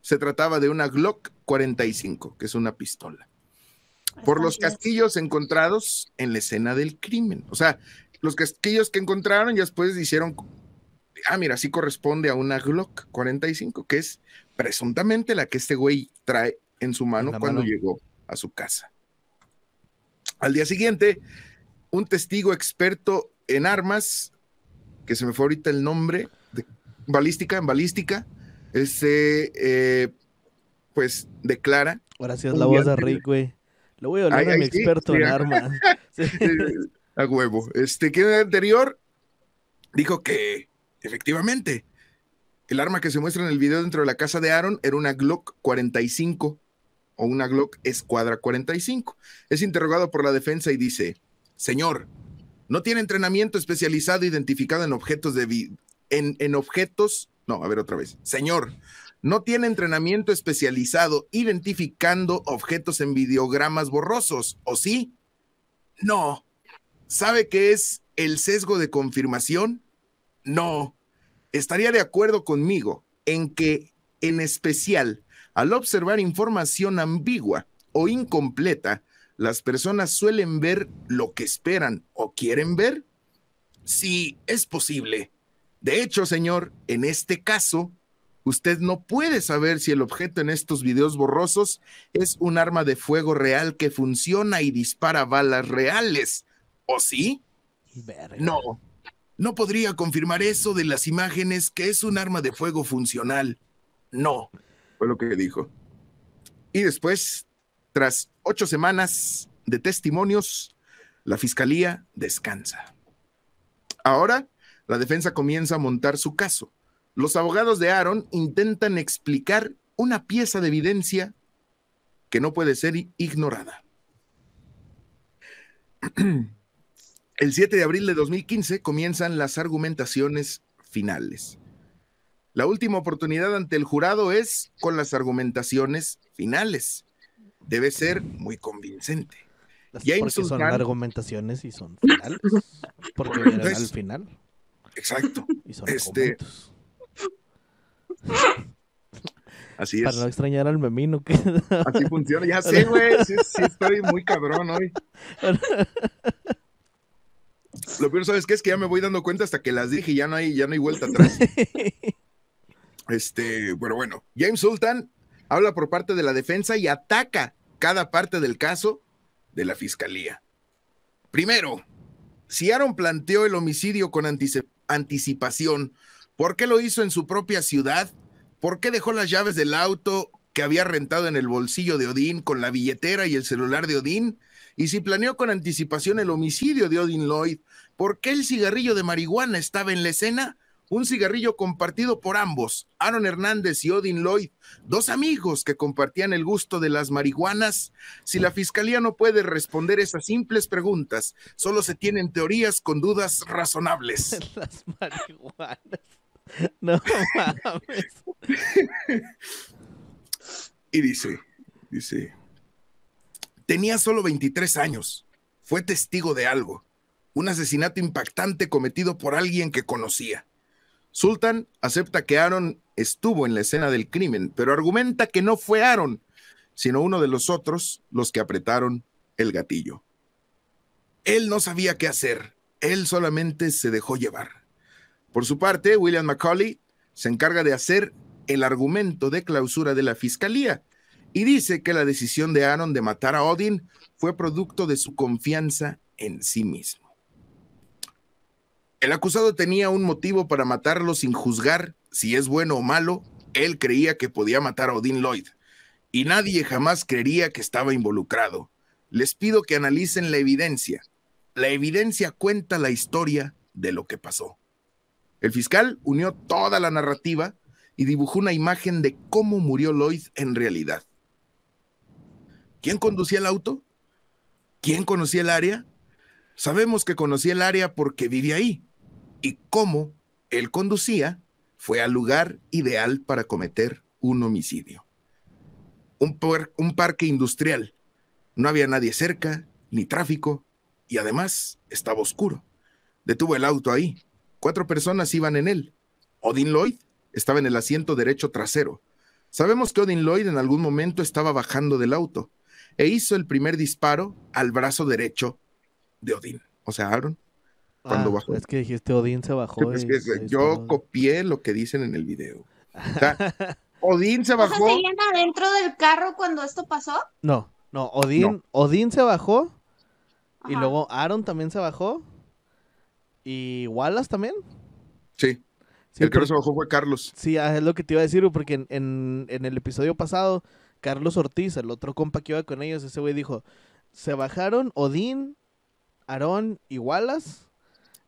Se trataba de una Glock 45, que es una pistola. Por los casquillos encontrados en la escena del crimen. O sea, los casquillos que encontraron ya después hicieron, ah, mira, sí corresponde a una Glock 45, que es presuntamente la que este güey trae en su mano cuando mano. llegó a su casa. Al día siguiente, un testigo experto en armas, que se me fue ahorita el nombre, de balística, en balística, este, eh, pues declara Ahora sí es Un la voz de Rick, güey. Le voy a hablar Ay, a mi ay, sí, experto sí, en armas. A huevo. Este, que en el anterior dijo que efectivamente el arma que se muestra en el video dentro de la casa de Aaron era una Glock 45 o una Glock Escuadra 45. Es interrogado por la defensa y dice, señor, no tiene entrenamiento especializado identificado en objetos de en, en objetos, no, a ver otra vez, señor, no tiene entrenamiento especializado identificando objetos en videogramas borrosos, ¿o sí? No. ¿Sabe qué es el sesgo de confirmación? No. Estaría de acuerdo conmigo en que, en especial, al observar información ambigua o incompleta, las personas suelen ver lo que esperan o quieren ver. Sí, es posible. De hecho, señor, en este caso, usted no puede saber si el objeto en estos videos borrosos es un arma de fuego real que funciona y dispara balas reales. ¿O sí? Verga. No. No podría confirmar eso de las imágenes que es un arma de fuego funcional. No. Fue lo que dijo. Y después, tras ocho semanas de testimonios, la fiscalía descansa. Ahora, la defensa comienza a montar su caso. Los abogados de Aaron intentan explicar una pieza de evidencia que no puede ser ignorada. El 7 de abril de 2015 comienzan las argumentaciones finales. La última oportunidad ante el jurado es con las argumentaciones finales. Debe ser muy convincente. James porque son argumentaciones y son finales. Porque al final Exacto. y son este, argumentos. Así Para es. no extrañar al memino que Así funciona. Ya sé, güey. Sí, sí, estoy muy cabrón hoy. Lo peor, ¿sabes qué? Es que ya me voy dando cuenta hasta que las dije y ya no hay, ya no hay vuelta atrás. Este, pero bueno, James Sultan habla por parte de la defensa y ataca cada parte del caso de la fiscalía. Primero, si Aaron planteó el homicidio con anticipación, ¿por qué lo hizo en su propia ciudad? ¿Por qué dejó las llaves del auto que había rentado en el bolsillo de Odín con la billetera y el celular de Odín? Y si planeó con anticipación el homicidio de Odin Lloyd, ¿por qué el cigarrillo de marihuana estaba en la escena? Un cigarrillo compartido por ambos, Aaron Hernández y Odin Lloyd, dos amigos que compartían el gusto de las marihuanas. Si la fiscalía no puede responder esas simples preguntas, solo se tienen teorías con dudas razonables. Las marihuanas. No mames. Y dice, dice, tenía solo 23 años, fue testigo de algo, un asesinato impactante cometido por alguien que conocía. Sultan acepta que Aaron estuvo en la escena del crimen, pero argumenta que no fue Aaron, sino uno de los otros los que apretaron el gatillo. Él no sabía qué hacer, él solamente se dejó llevar. Por su parte, William McCauley se encarga de hacer el argumento de clausura de la fiscalía y dice que la decisión de Aaron de matar a Odin fue producto de su confianza en sí mismo. El acusado tenía un motivo para matarlo sin juzgar si es bueno o malo. Él creía que podía matar a Odin Lloyd y nadie jamás creería que estaba involucrado. Les pido que analicen la evidencia. La evidencia cuenta la historia de lo que pasó. El fiscal unió toda la narrativa y dibujó una imagen de cómo murió Lloyd en realidad. ¿Quién conducía el auto? ¿Quién conocía el área? Sabemos que conocía el área porque vivía ahí. Y cómo él conducía fue al lugar ideal para cometer un homicidio. Un, un parque industrial. No había nadie cerca, ni tráfico, y además estaba oscuro. Detuvo el auto ahí. Cuatro personas iban en él. Odin Lloyd estaba en el asiento derecho trasero. Sabemos que Odin Lloyd en algún momento estaba bajando del auto e hizo el primer disparo al brazo derecho de Odin. O sea, Aaron, cuando Ah, bajó. Es que dijiste Odín se bajó. Es y- que y yo copié lo que dicen en el video. O sea, Odín se O sea, bajó. ¿seguían adentro del carro cuando esto pasó? No, no, Odín, No. Odín se bajó y luego Aaron también se bajó y Wallace también. Sí, Sí, el que no se bajó fue Carlos. sí, ah, es lo que te iba a decir, porque en, en- en el episodio pasado, Carlos Ortiz, el otro compa que iba con ellos, ese güey dijo, se bajaron Odín, Aarón y Wallace,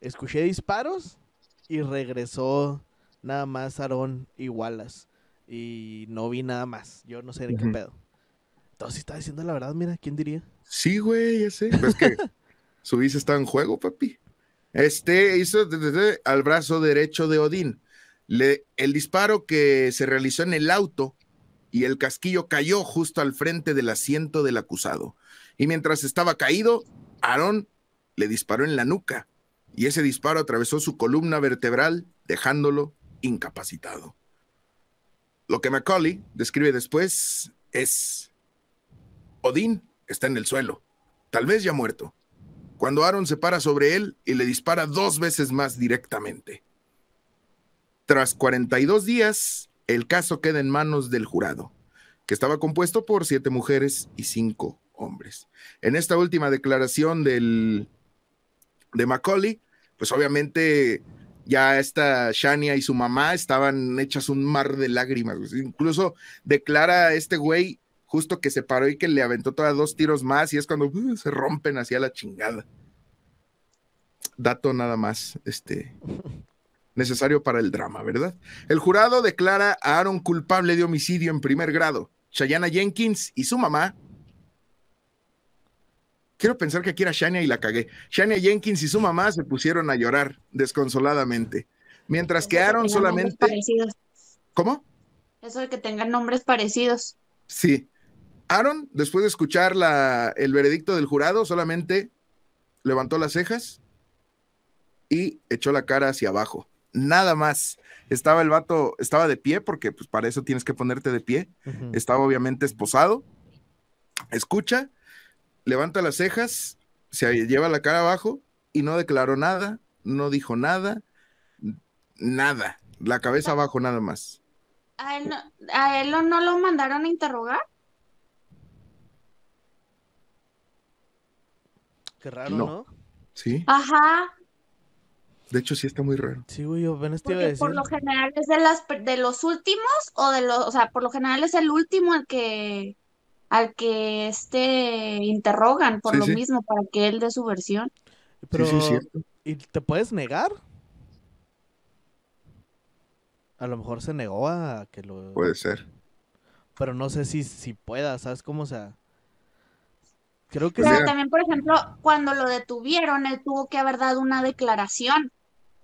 escuché disparos y regresó nada más Aarón y Wallace. Y no vi nada más, yo no sé de qué pedo. Entonces, si está diciendo la verdad, mira, ¿quién diría? Sí, güey, ya sé. Pero es que su visa está en juego, papi. Este hizo al brazo derecho de Odín. El disparo que se realizó en el auto y el casquillo cayó justo al frente del asiento del acusado. Y mientras estaba caído, Aarón le disparó en la nuca y ese disparo atravesó su columna vertebral, dejándolo incapacitado. Lo que Macaulay describe después es Odín está en el suelo, tal vez ya muerto, cuando Aaron se para sobre él y le dispara dos veces más directamente. Tras 42 días, el caso queda en manos del jurado, que estaba compuesto por siete mujeres y cinco hombres. En esta última declaración del, de Macaulay, pues obviamente ya esta Shania y su mamá estaban hechas un mar de lágrimas. Incluso declara este güey justo que se paró y que le aventó todavía dos tiros más y es cuando uh, se rompen hacia la chingada. Dato nada más, este, necesario para el drama, ¿verdad? El jurado declara a Aaron culpable de homicidio en primer grado. Shayana Jenkins y su mamá. Quiero pensar que aquí era Shania y la cagué. Shania Jenkins y su mamá se pusieron a llorar desconsoladamente. Mientras que Aaron solamente. ¿Cómo? Eso de que tengan nombres parecidos. Sí. Aaron, después de escuchar la, el veredicto del jurado, solamente levantó las cejas y echó la cara hacia abajo. Nada más. Estaba el vato, estaba de pie, porque pues para eso tienes que ponerte de pie. Estaba obviamente esposado. Escucha, levanta las cejas, se lleva la cara abajo y no declaró nada, no dijo nada, nada. La cabeza abajo nada más. ¿A él, no, a él no lo mandaron a interrogar? Qué raro, No. ¿no? Sí, Ajá, de hecho sí está muy raro. Sí, güey, yo apenas te iba a decir. por lo general es de las per- de los últimos o de los, o sea, por lo general es el último al que al que este interrogan por Sí, lo sí. mismo para que él dé su versión. Pero, Sí, sí, es cierto. ¿y te puedes negar? A lo mejor se negó a que lo... Puede ser. Pero no sé si, si pueda, ¿sabes cómo? O sea... Creo que Pero sí. también, por ejemplo, cuando lo detuvieron, él tuvo que haber dado una declaración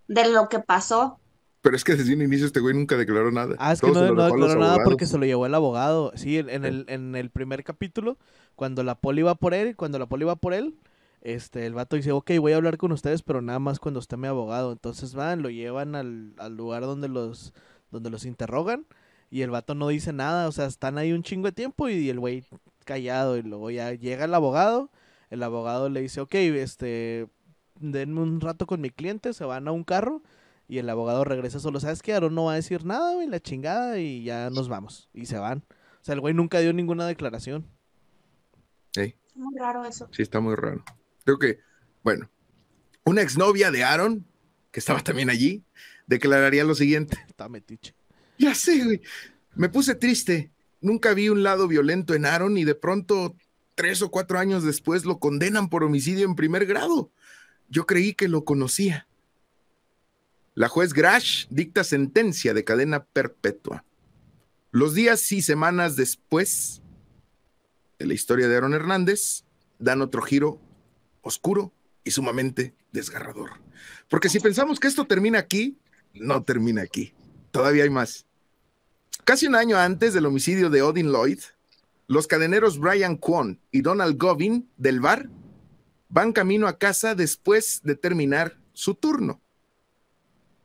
de lo que pasó. Pero es que desde un inicio este güey nunca declaró nada. Ah, es que no, declaró nada abogados. porque se lo llevó el abogado. Sí, en, en Sí. el, en el primer capítulo, cuando la poli va por él, cuando la poli va por él, este, el vato dice, ok, voy a hablar con ustedes, pero nada más cuando esté mi abogado. Entonces van, lo llevan al, al lugar donde los, donde los interrogan y el vato no dice nada, o sea, están ahí un chingo de tiempo y el güey callado y luego ya llega el abogado, el abogado le dice, ok, este, denme un rato con mi cliente, se van a un carro y el abogado regresa solo. ¿Sabes qué? Aaron no va a decir nada, güey, la chingada y ya nos vamos. Y se van. O sea, el güey nunca dio ninguna declaración. Muy raro eso. sí, está muy raro. Creo que, bueno, una exnovia de Aaron, que estaba también allí, declararía lo siguiente. Está metiche. Ya sé, güey. Me puse triste. Nunca vi un lado violento en Aaron y de pronto, tres o cuatro años después, lo condenan por homicidio en primer grado. Yo creí que lo conocía. La juez Grash dicta sentencia de cadena perpetua. Los días y semanas después de la historia de Aaron Hernández dan otro giro oscuro y sumamente desgarrador. Porque si pensamos que esto termina aquí, no termina aquí. Todavía hay más. Casi un año antes del homicidio de Odin Lloyd, los cadeneros Brian Kwon y Donald Govin del bar van camino a casa después de terminar su turno.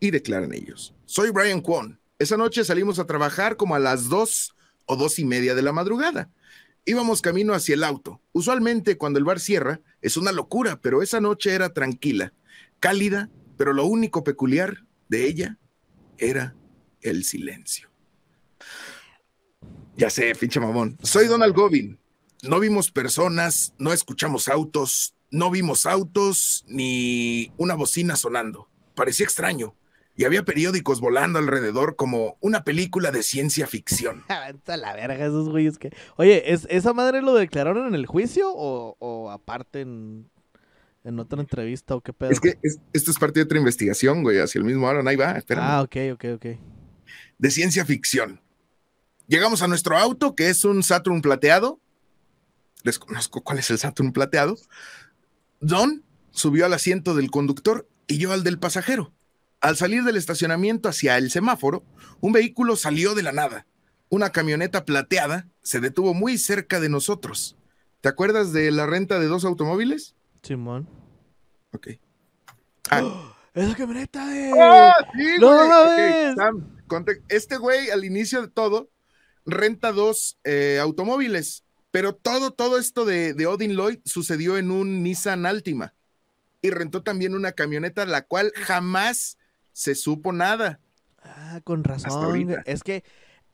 Y declaran ellos, soy Brian Kwon. Esa noche salimos a trabajar como a las dos o dos y media de la madrugada. Íbamos camino hacia el auto. Usualmente cuando el bar cierra es una locura, pero esa noche era tranquila, cálida, pero lo único peculiar de ella era el silencio. Ya sé, pinche mamón. Soy Donald Govin. No vimos personas, no escuchamos autos, no vimos autos ni una bocina sonando. Parecía extraño. Y había periódicos volando alrededor como una película de ciencia ficción. Está la verga esos güeyes que... Oye, ¿es, ¿esa madre lo declararon en el juicio o, o aparte en, en otra entrevista o qué pedo? Es que es- esto es parte de otra investigación, güey, hacia el mismo Aaron. Ahí va, espérame. Ah, ok, ok, ok. de ciencia ficción. Llegamos a nuestro auto, que es un Saturn plateado. Desconozco cuál es el Saturn plateado. Don subió al asiento del conductor y yo al del pasajero. Al salir del estacionamiento hacia el semáforo, un vehículo salió de la nada. Una camioneta plateada se detuvo muy cerca de nosotros. ¿Te acuerdas de la renta de dos automóviles? Simón. Ok. Ah, ¡Esa camioneta de... ¡Ah, sí, ¡No güey! Sam, este güey al inicio de todo renta dos eh, automóviles, pero todo, todo esto de, de Odin Lloyd sucedió en un Nissan Altima y rentó también una camioneta la cual jamás se supo nada. Ah, con razón. Es que,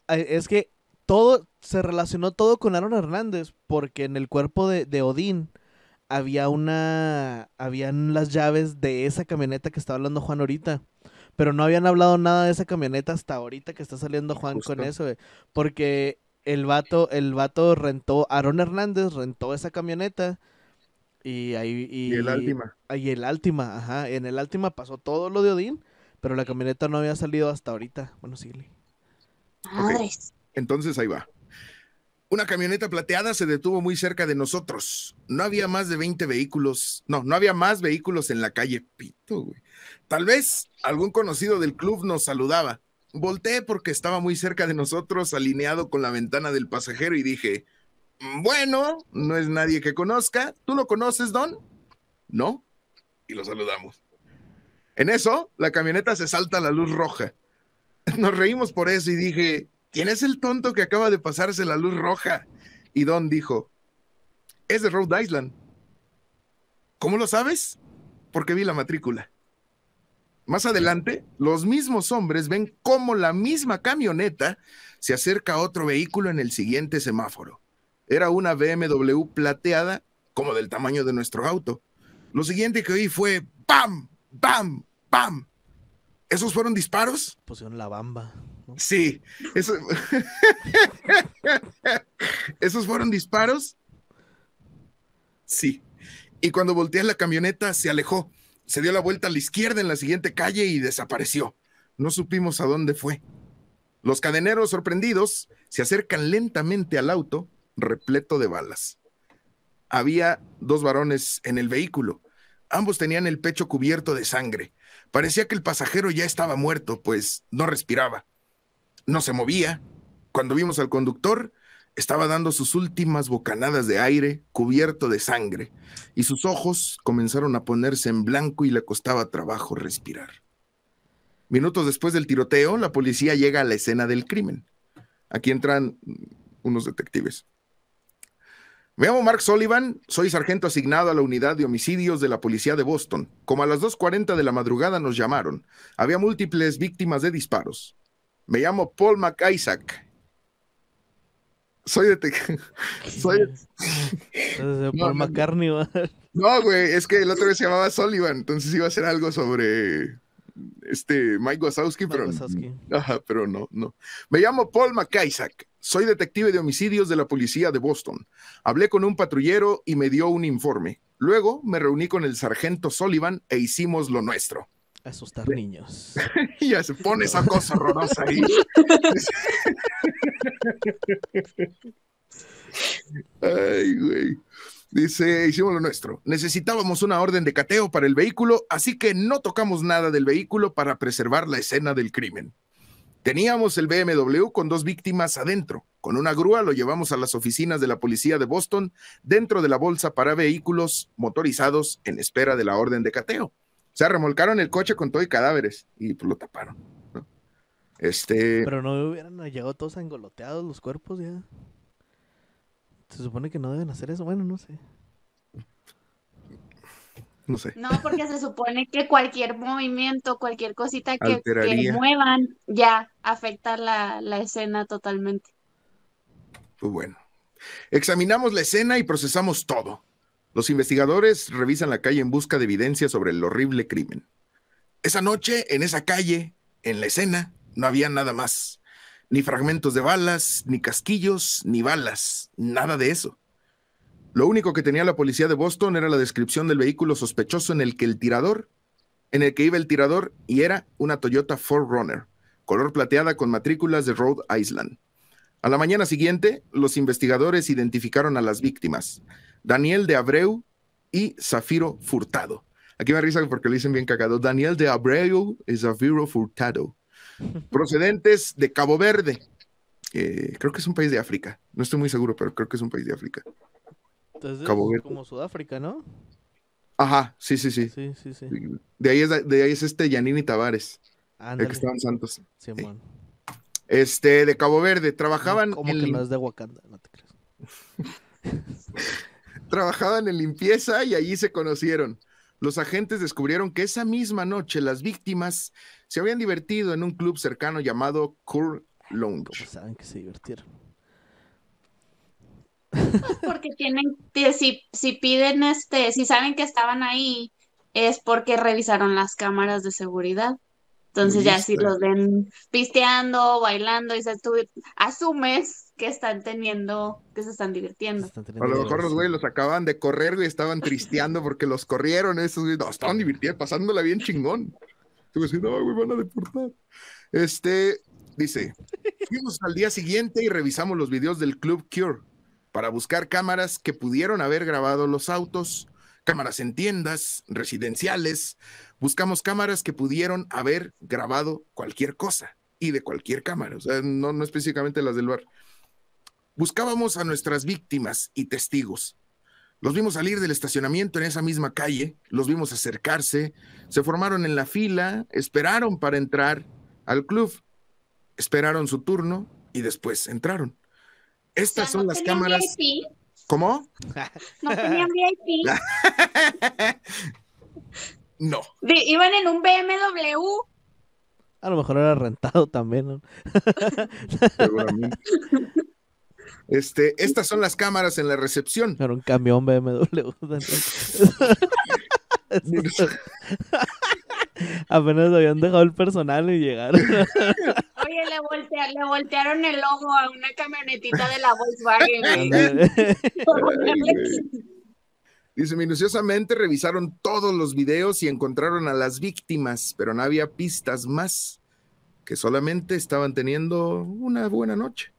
eh, es que todo, se relacionó todo con Aaron Hernández, porque en el cuerpo de, de Odín había una, habían las llaves de esa camioneta que está hablando Juan ahorita. Pero no habían hablado nada de esa camioneta hasta ahorita que está saliendo Juan con eso, güey. Porque el vato, el vato rentó, Aaron Hernández rentó esa camioneta y ahí... Y, Y el Altima. Y el Altima, ajá. En el Altima pasó todo lo de Odín, pero la camioneta no había salido hasta ahorita. Bueno, sí. Madres. Entonces ahí va. Una camioneta plateada se detuvo muy cerca de nosotros. No había más de 20 vehículos. No, no había más vehículos en la calle Pito, güey. Tal vez algún conocido del club nos saludaba. Volteé porque estaba muy cerca de nosotros, alineado con la ventana del pasajero, y dije: "Mm, Bueno, no es nadie que conozca. ¿Tú lo conoces, Don? No. Y lo saludamos. En eso, la camioneta se salta a la luz roja. Nos reímos por eso y dije, ¿quién es el tonto que acaba de pasarse la luz roja? Y Don dijo, es de Rhode Island. ¿Cómo lo sabes? Porque vi la matrícula. Más adelante, los mismos hombres ven cómo la misma camioneta se acerca a otro vehículo en el siguiente semáforo. Era una BMW plateada como del tamaño de nuestro auto. Lo siguiente que oí fue ¡Bam! ¡Bam! ¡Bam! ¿Esos fueron disparos? Pusieron la bamba. Sí, eso- ¿Esos fueron disparos? Sí. Y cuando volteé la camioneta, se alejó. Se dio la vuelta a la izquierda en la siguiente calle y desapareció. No supimos a dónde fue. Los cadeneros sorprendidos se acercan lentamente al auto repleto de balas. Había dos varones en el vehículo. Ambos tenían el pecho cubierto de sangre. Parecía que el pasajero ya estaba muerto, pues no respiraba. No se movía. Cuando vimos al conductor, estaba dando sus últimas bocanadas de aire cubierto de sangre, y sus ojos comenzaron a ponerse en blanco y le costaba trabajo respirar. Minutos después del tiroteo, la policía llega a la escena del crimen. Aquí entran unos detectives. Me llamo Mark Sullivan, soy sargento asignado a la unidad de homicidios de la policía de Boston. Como a las 2.40 de la madrugada nos llamaron, había múltiples víctimas de disparos. Me llamo Paul McIsaac. Soy detective. Soy... Entonces, No, Paul. McCartney, ¿va? No, güey, es que el otro vez se llamaba Sullivan, entonces iba a ser algo sobre este Mike Wazowski, Mike pero, Wazowski. Ajá, pero no, no. Me llamo Paul McIsaac. Soy detective de homicidios de la policía de Boston. Hablé con un patrullero y me dio un informe. Luego me reuní con el sargento Sullivan e hicimos lo nuestro. Asustar niños. y ya se pone esa cosa horrorosa ahí. Ay, güey. Dice, hicimos lo nuestro. Necesitábamos una orden de cateo para el vehículo, así que no tocamos nada del vehículo para preservar la escena del crimen. Teníamos el BMW con dos víctimas adentro. Con una grúa lo llevamos a las oficinas de la policía de Boston dentro de la bolsa para vehículos motorizados en espera de la orden de cateo. O sea, remolcaron el coche con todo y cadáveres y pues lo taparon. ¿no? Este, Pero no hubieran llegado todos engoloteados los cuerpos ya. Se supone que no deben hacer eso. Bueno, no sé. no sé. No, porque se supone que cualquier movimiento, cualquier cosita que, muevan, ya afecta la, la escena totalmente. Pues bueno. Examinamos la escena y procesamos todo. Los investigadores revisan la calle en busca de evidencia sobre el horrible crimen. Esa noche, en esa calle, en la escena, no había nada más. Ni fragmentos de balas, ni casquillos, ni balas, nada de eso. Lo único que tenía la policía de Boston era la descripción del vehículo sospechoso en el que el tirador, en el que iba el tirador, y era una Toyota 4Runner, color plateada con matrículas de Rhode Island. A la mañana siguiente, los investigadores identificaron a las víctimas, Daniel de Abreu y Zafiro Furtado. Aquí me risa porque lo dicen bien cagado. Daniel de Abreu y Zafiro Furtado, procedentes de Cabo Verde. Eh, creo que es un país de África. No estoy muy seguro, pero creo que es un país de África. Entonces, Cabo Verde. como Sudáfrica, ¿no? Ajá, sí, sí, sí. Sí, sí, sí. De ahí es, de ahí es este Yanini Tavares, el Ándale, que estaba en Santos. Este, de Cabo Verde, trabajaban Como en que no es de Wakanda, no te creas. trabajaban en limpieza y allí se conocieron. Los agentes descubrieron que esa misma noche las víctimas se habían divertido en un club cercano llamado Coeur Lounge. Como saben que se divirtieron. Pues porque tienen, si, si piden este, si saben que estaban ahí, es porque revisaron las cámaras de seguridad. Entonces ya si los ven pisteando, bailando, y se tú asumes que están teniendo, que se están divirtiendo. Están A lo mejor los güeyes los acababan de correr, güey, estaban tristeando porque los corrieron. Esos güeyes, no, estaban divirtiendo, pasándola bien chingón. Tú decís, no, güey, van a deportar. Este, dice, fuimos al día siguiente y revisamos los videos del Club Cure para buscar cámaras que pudieron haber grabado los autos, cámaras en tiendas, residenciales. Buscamos cámaras que pudieron haber grabado cualquier cosa y de cualquier cámara, o sea, no, no específicamente las del bar. Buscábamos a nuestras víctimas y testigos. Los vimos salir del estacionamiento en esa misma calle, los vimos acercarse, se formaron en la fila, esperaron para entrar al club, esperaron su turno y después entraron. Estas O sea, son no las cámaras. ¿Cómo? no tenían VIP, no. de- iban en un BMW. A lo mejor era rentado también, ¿no? seguramente. Este, estas son las cámaras en la recepción. Era un camión BMW. Apenas habían dejado el personal y llegaron. Le, voltea- le voltearon el logo a una camionetita de la Volkswagen. Dice, minuciosamente revisaron todos los videos y encontraron a las víctimas, pero no había pistas más, que solamente estaban teniendo una buena noche.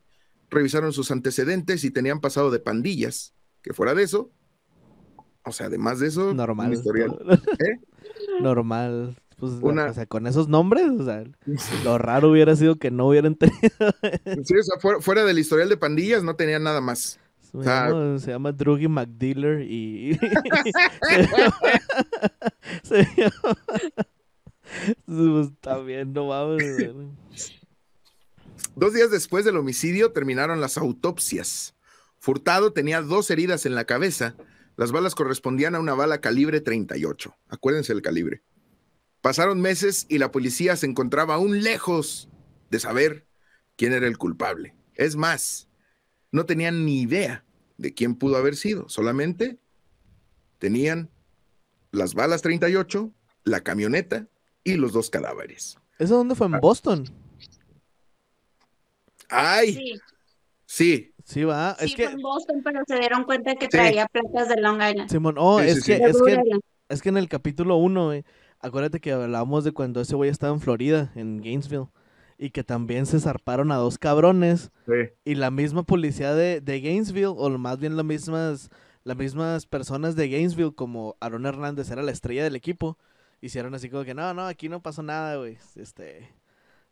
Revisaron sus antecedentes y tenían pasado de pandillas, que fuera de eso, o sea, además de eso, un Normal. historial. ¿Eh? Normal. Pues, Una- o sea, con esos nombres, o sea, lo raro hubiera sido que no hubieran tenido. Sí, o sea, fuera, fuera del historial de pandillas no tenían nada más. Se, sea- llama, se llama Druggy McDealer y. se llama. Pues, está bien, no güey. Dos días después del homicidio terminaron las autopsias. Furtado tenía dos heridas en la cabeza. Las balas correspondían a una bala calibre 38. Acuérdense el calibre. Pasaron meses y la policía se encontraba aún lejos de saber quién era el culpable. Es más, no tenían ni idea de quién pudo haber sido. Solamente tenían las balas 38, la camioneta y los dos cadáveres. ¿Eso dónde Ah. fue? En Boston. ¡Ay! Sí, Sí, Sí, va. sí es que, fue en Boston, pero se dieron cuenta que traía placas de Long Island. Simón, oh, Sí, es, sí, que, es que. Es que en el capítulo 1, acuérdate que hablábamos de cuando ese güey estaba en Florida, en Gainesville, y que también se zarparon a dos cabrones. Sí. Y la misma policía de, de Gainesville, o más bien las mismas, las mismas personas de Gainesville, como Aaron Hernández era la estrella del equipo, hicieron así como que no, no, aquí no pasó nada, güey. Este,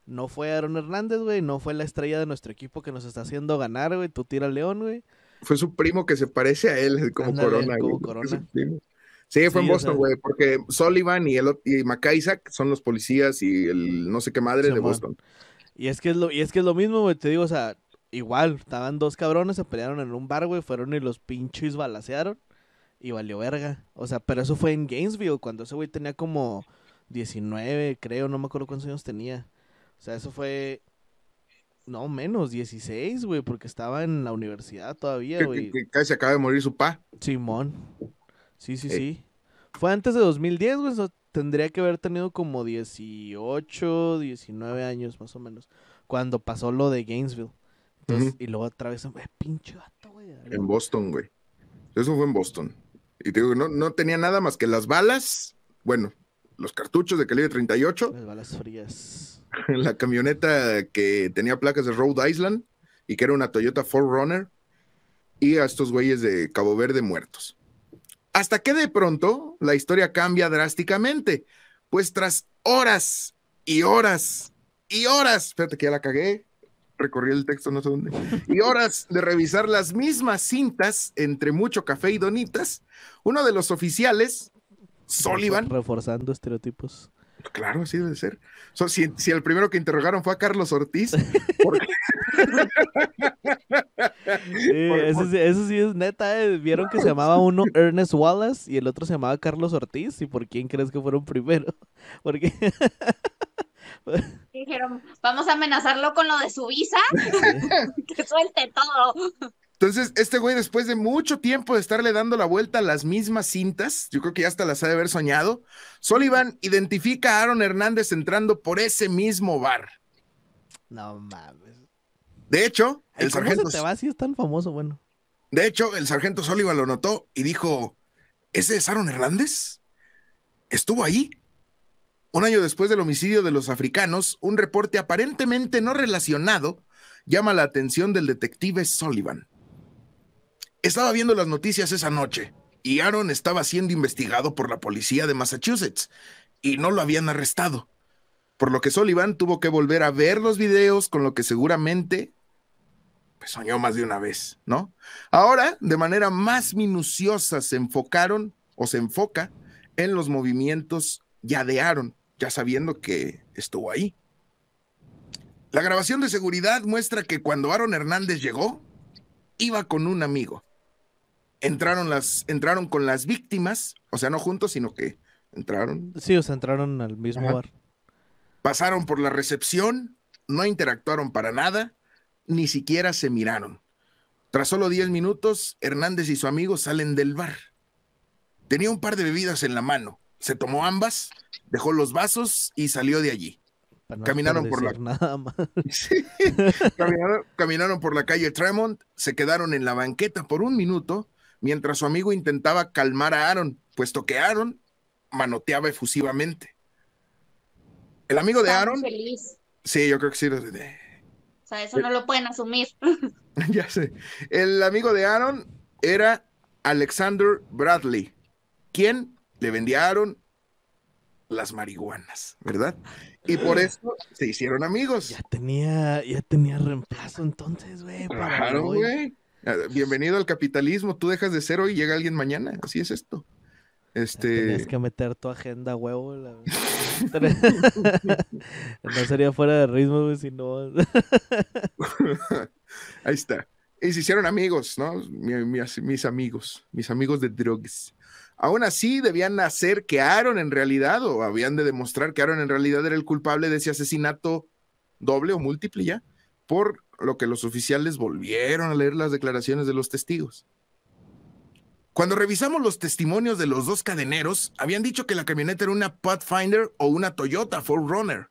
no fue Aaron Hernández, güey, no fue la estrella de nuestro equipo que nos está haciendo ganar, güey. Tú tira León, güey. Fue su primo que se parece a él, como Ándale, Corona, como güey. Corona. Fue. Sí, fue en o Boston, sea- güey, porque Sullivan y, el, y McIsaac son los policías y el no sé qué madre de. Boston. Y es que es lo, y es que es lo mismo, güey, te digo, o sea, igual, estaban dos cabrones, se pelearon en un bar, güey, fueron y los pinches balacearon y valió verga. O sea, pero eso fue en Gainesville, cuando ese güey tenía como 19, creo, no me acuerdo cuántos años tenía. O sea, eso fue, no, menos, 16, güey, porque estaba en la universidad todavía, güey. que- que casi acaba de morir su pa. Simón. Sí, sí, Eh. sí. Fue antes de 2010, güey. tendría que haber tenido como 18, 19 años más o menos. Cuando pasó lo de Gainesville. Entonces. Y luego otra vez, eh, pinche vato, güey. En Boston, güey. Eso fue en Boston. Y te digo, no, no tenía nada más que las balas, bueno, los cartuchos de calibre 38, Las balas frías. la camioneta que tenía placas de Rhode Island y que era una Toyota 4Runner, y a estos güeyes de Cabo Verde muertos. Hasta que de pronto la historia cambia drásticamente, pues tras horas y horas y horas, espérate que ya la cagué, recorrí el texto no sé dónde, y horas de revisar las mismas cintas entre mucho café y donitas, uno de los oficiales, Sullivan, Reforzando estereotipos. Claro, así debe ser. So, si, si el primero que interrogaron fue a Carlos Ortiz, porque Sí, eso, sí, eso sí es neta, eh. Vieron que se llamaba uno Ernest Wallace y el otro se llamaba Carlos Ortiz. ¿Y por quién crees que fueron primero? Porque Dijeron, vamos a amenazarlo con lo de su visa, que suelte todo. entonces este güey después de mucho tiempo de estarle dando la vuelta a las mismas cintas, yo creo que ya hasta las ha de haber soñado, Sullivan identifica a Aaron Hernández entrando por ese mismo bar. No mames. De hecho, el ¿Cómo sargento, se te va si es tan famoso? Bueno. de hecho, el sargento Sullivan lo notó y dijo, ¿ese es Aaron Hernández? ¿Estuvo ahí? Un año después del homicidio de los africanos, un reporte aparentemente no relacionado llama la atención del detective Sullivan. Estaba viendo las noticias esa noche y Aaron estaba siendo investigado por la policía de Massachusetts y no lo habían arrestado. Por lo que Sullivan tuvo que volver a ver los videos, con lo que seguramente pues, soñó más de una vez, ¿no? Ahora, de manera más minuciosa, se enfocaron o se enfoca en los movimientos ya de Aaron, ya sabiendo que estuvo ahí. La grabación de seguridad muestra que cuando Aaron Hernández llegó, iba con un amigo. Entraron, las, entraron con las víctimas, o sea, no juntos, sino que entraron, Sí, o sea, entraron al mismo Ajá. bar. pasaron por la recepción, no interactuaron para nada, ni siquiera se miraron. Tras solo 10 minutos, Hernández y su amigo salen del bar. Tenía un par de bebidas en la mano. Se tomó ambas, dejó los vasos y salió de allí. no Caminaron por la- decir nada más. Sí. caminaron, caminaron por la calle Tremont, se quedaron en la banqueta por un minuto, mientras su amigo intentaba calmar a Aaron, puesto que Aaron manoteaba efusivamente. El amigo de Aaron, feliz. sí, yo creo que sí. Sea, eso no lo pueden asumir. Ya sé. El amigo de Aaron era Alexander Bradley, quien le vendía a Aaron las marihuanas, ¿verdad? Y por eso se hicieron amigos. Ya tenía, ya tenía reemplazo entonces, güey. para Claro, hoy. güey. Ah, Bienvenido al capitalismo. Tú dejas de cero y llega alguien mañana. Así es esto. Este. Tenías que meter tu agenda, huevo. la- no sería fuera de ritmo, güey, si no. Ahí está. Y se hicieron amigos, ¿no? Mi- mi- mis amigos, mis amigos de drugs. Aún así, debían hacer que Aaron en realidad, o habían de demostrar que Aaron en realidad era el culpable de ese asesinato doble o múltiple ya, por lo que los oficiales volvieron a leer las declaraciones de los testigos. Cuando revisamos los testimonios de los dos cadeneros, habían dicho que la camioneta era una Pathfinder o una Toyota 4Runner.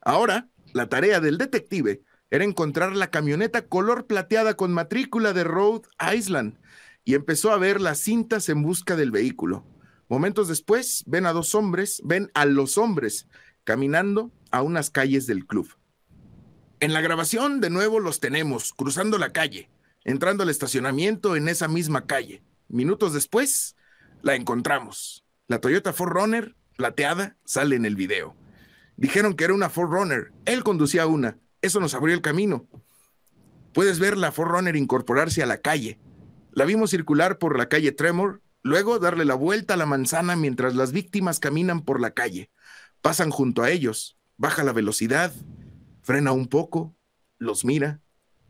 Ahora, la tarea del detective era encontrar la camioneta color plateada con matrícula de Rhode Island y empezó a ver las cintas en busca del vehículo. Momentos después, ven a dos hombres, ven a los hombres caminando a unas calles del club. En la grabación, de nuevo los tenemos cruzando la calle, entrando al estacionamiento en esa misma calle. Minutos después, la encontramos. La Toyota 4Runner plateada sale en el video. Dijeron que era una 4Runner. Él conducía una. Eso nos abrió el camino. Puedes ver la 4Runner incorporarse a la calle. La vimos circular por la calle Tremor, luego darle la vuelta a la manzana mientras las víctimas caminan por la calle. Pasan junto a ellos, baja la velocidad, frena un poco, los mira,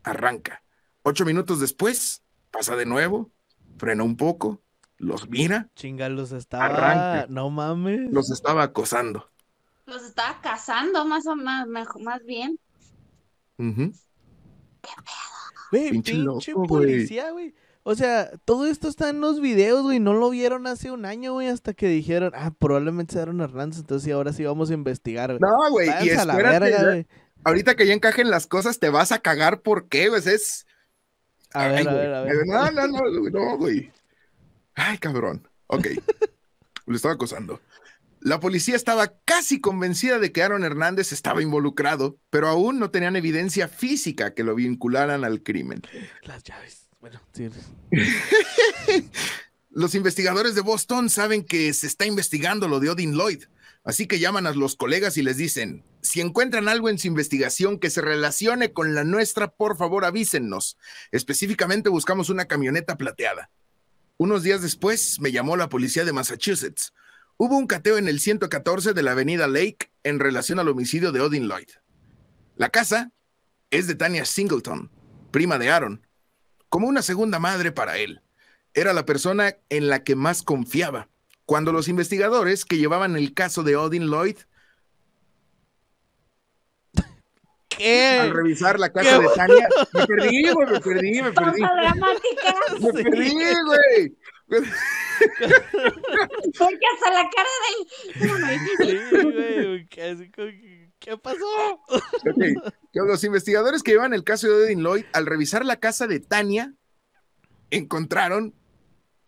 arranca. Ocho minutos después, pasa de nuevo, frena un poco, los mira. Chinga, los estaba. No mames. Los estaba acosando. Los estaba cazando, más o más, más bien. pinche, policía, güey. O sea, todo esto está en los videos, güey. No lo vieron hace un año, güey, hasta que dijeron, ah, probablemente se dieron Hernández, entonces sí, ahora sí vamos a investigar, güey. No, güey, y espérate, ahorita que ya encajen las cosas, te vas a cagar, ¿por qué, güey? Es... A ver, a ver, a ver. No, no, no, no, güey. Ay, cabrón. Ok. Lo estaba acosando. La policía estaba casi convencida de que Aaron Hernández estaba involucrado, pero aún no tenían evidencia física que lo vincularan al crimen. Las llaves. Bueno, sí. los investigadores de Boston saben que se está investigando lo de Odin Lloyd, así que llaman a los colegas y les dicen, si encuentran algo en su investigación que se relacione con la nuestra, por favor avísennos. Específicamente buscamos una camioneta plateada. Unos días después me llamó la policía de Massachusetts. Hubo un cateo en el 114 de la avenida Lake en relación al homicidio de Odin Lloyd. La casa es de Tania Singleton, prima de Aaron, como una segunda madre para él. Era la persona en la que más confiaba. Cuando los investigadores que llevaban el caso de Odin Lloyd ¿Qué? Al revisar la casa de Tania, me perdí, güey, me perdí, me perdí. Me perdí, güey. Porque hasta la cara de... ¿Qué, ¿Qué pasó? Okay. Los investigadores que llevan el caso de Odin Lloyd, al revisar la casa de Tania, encontraron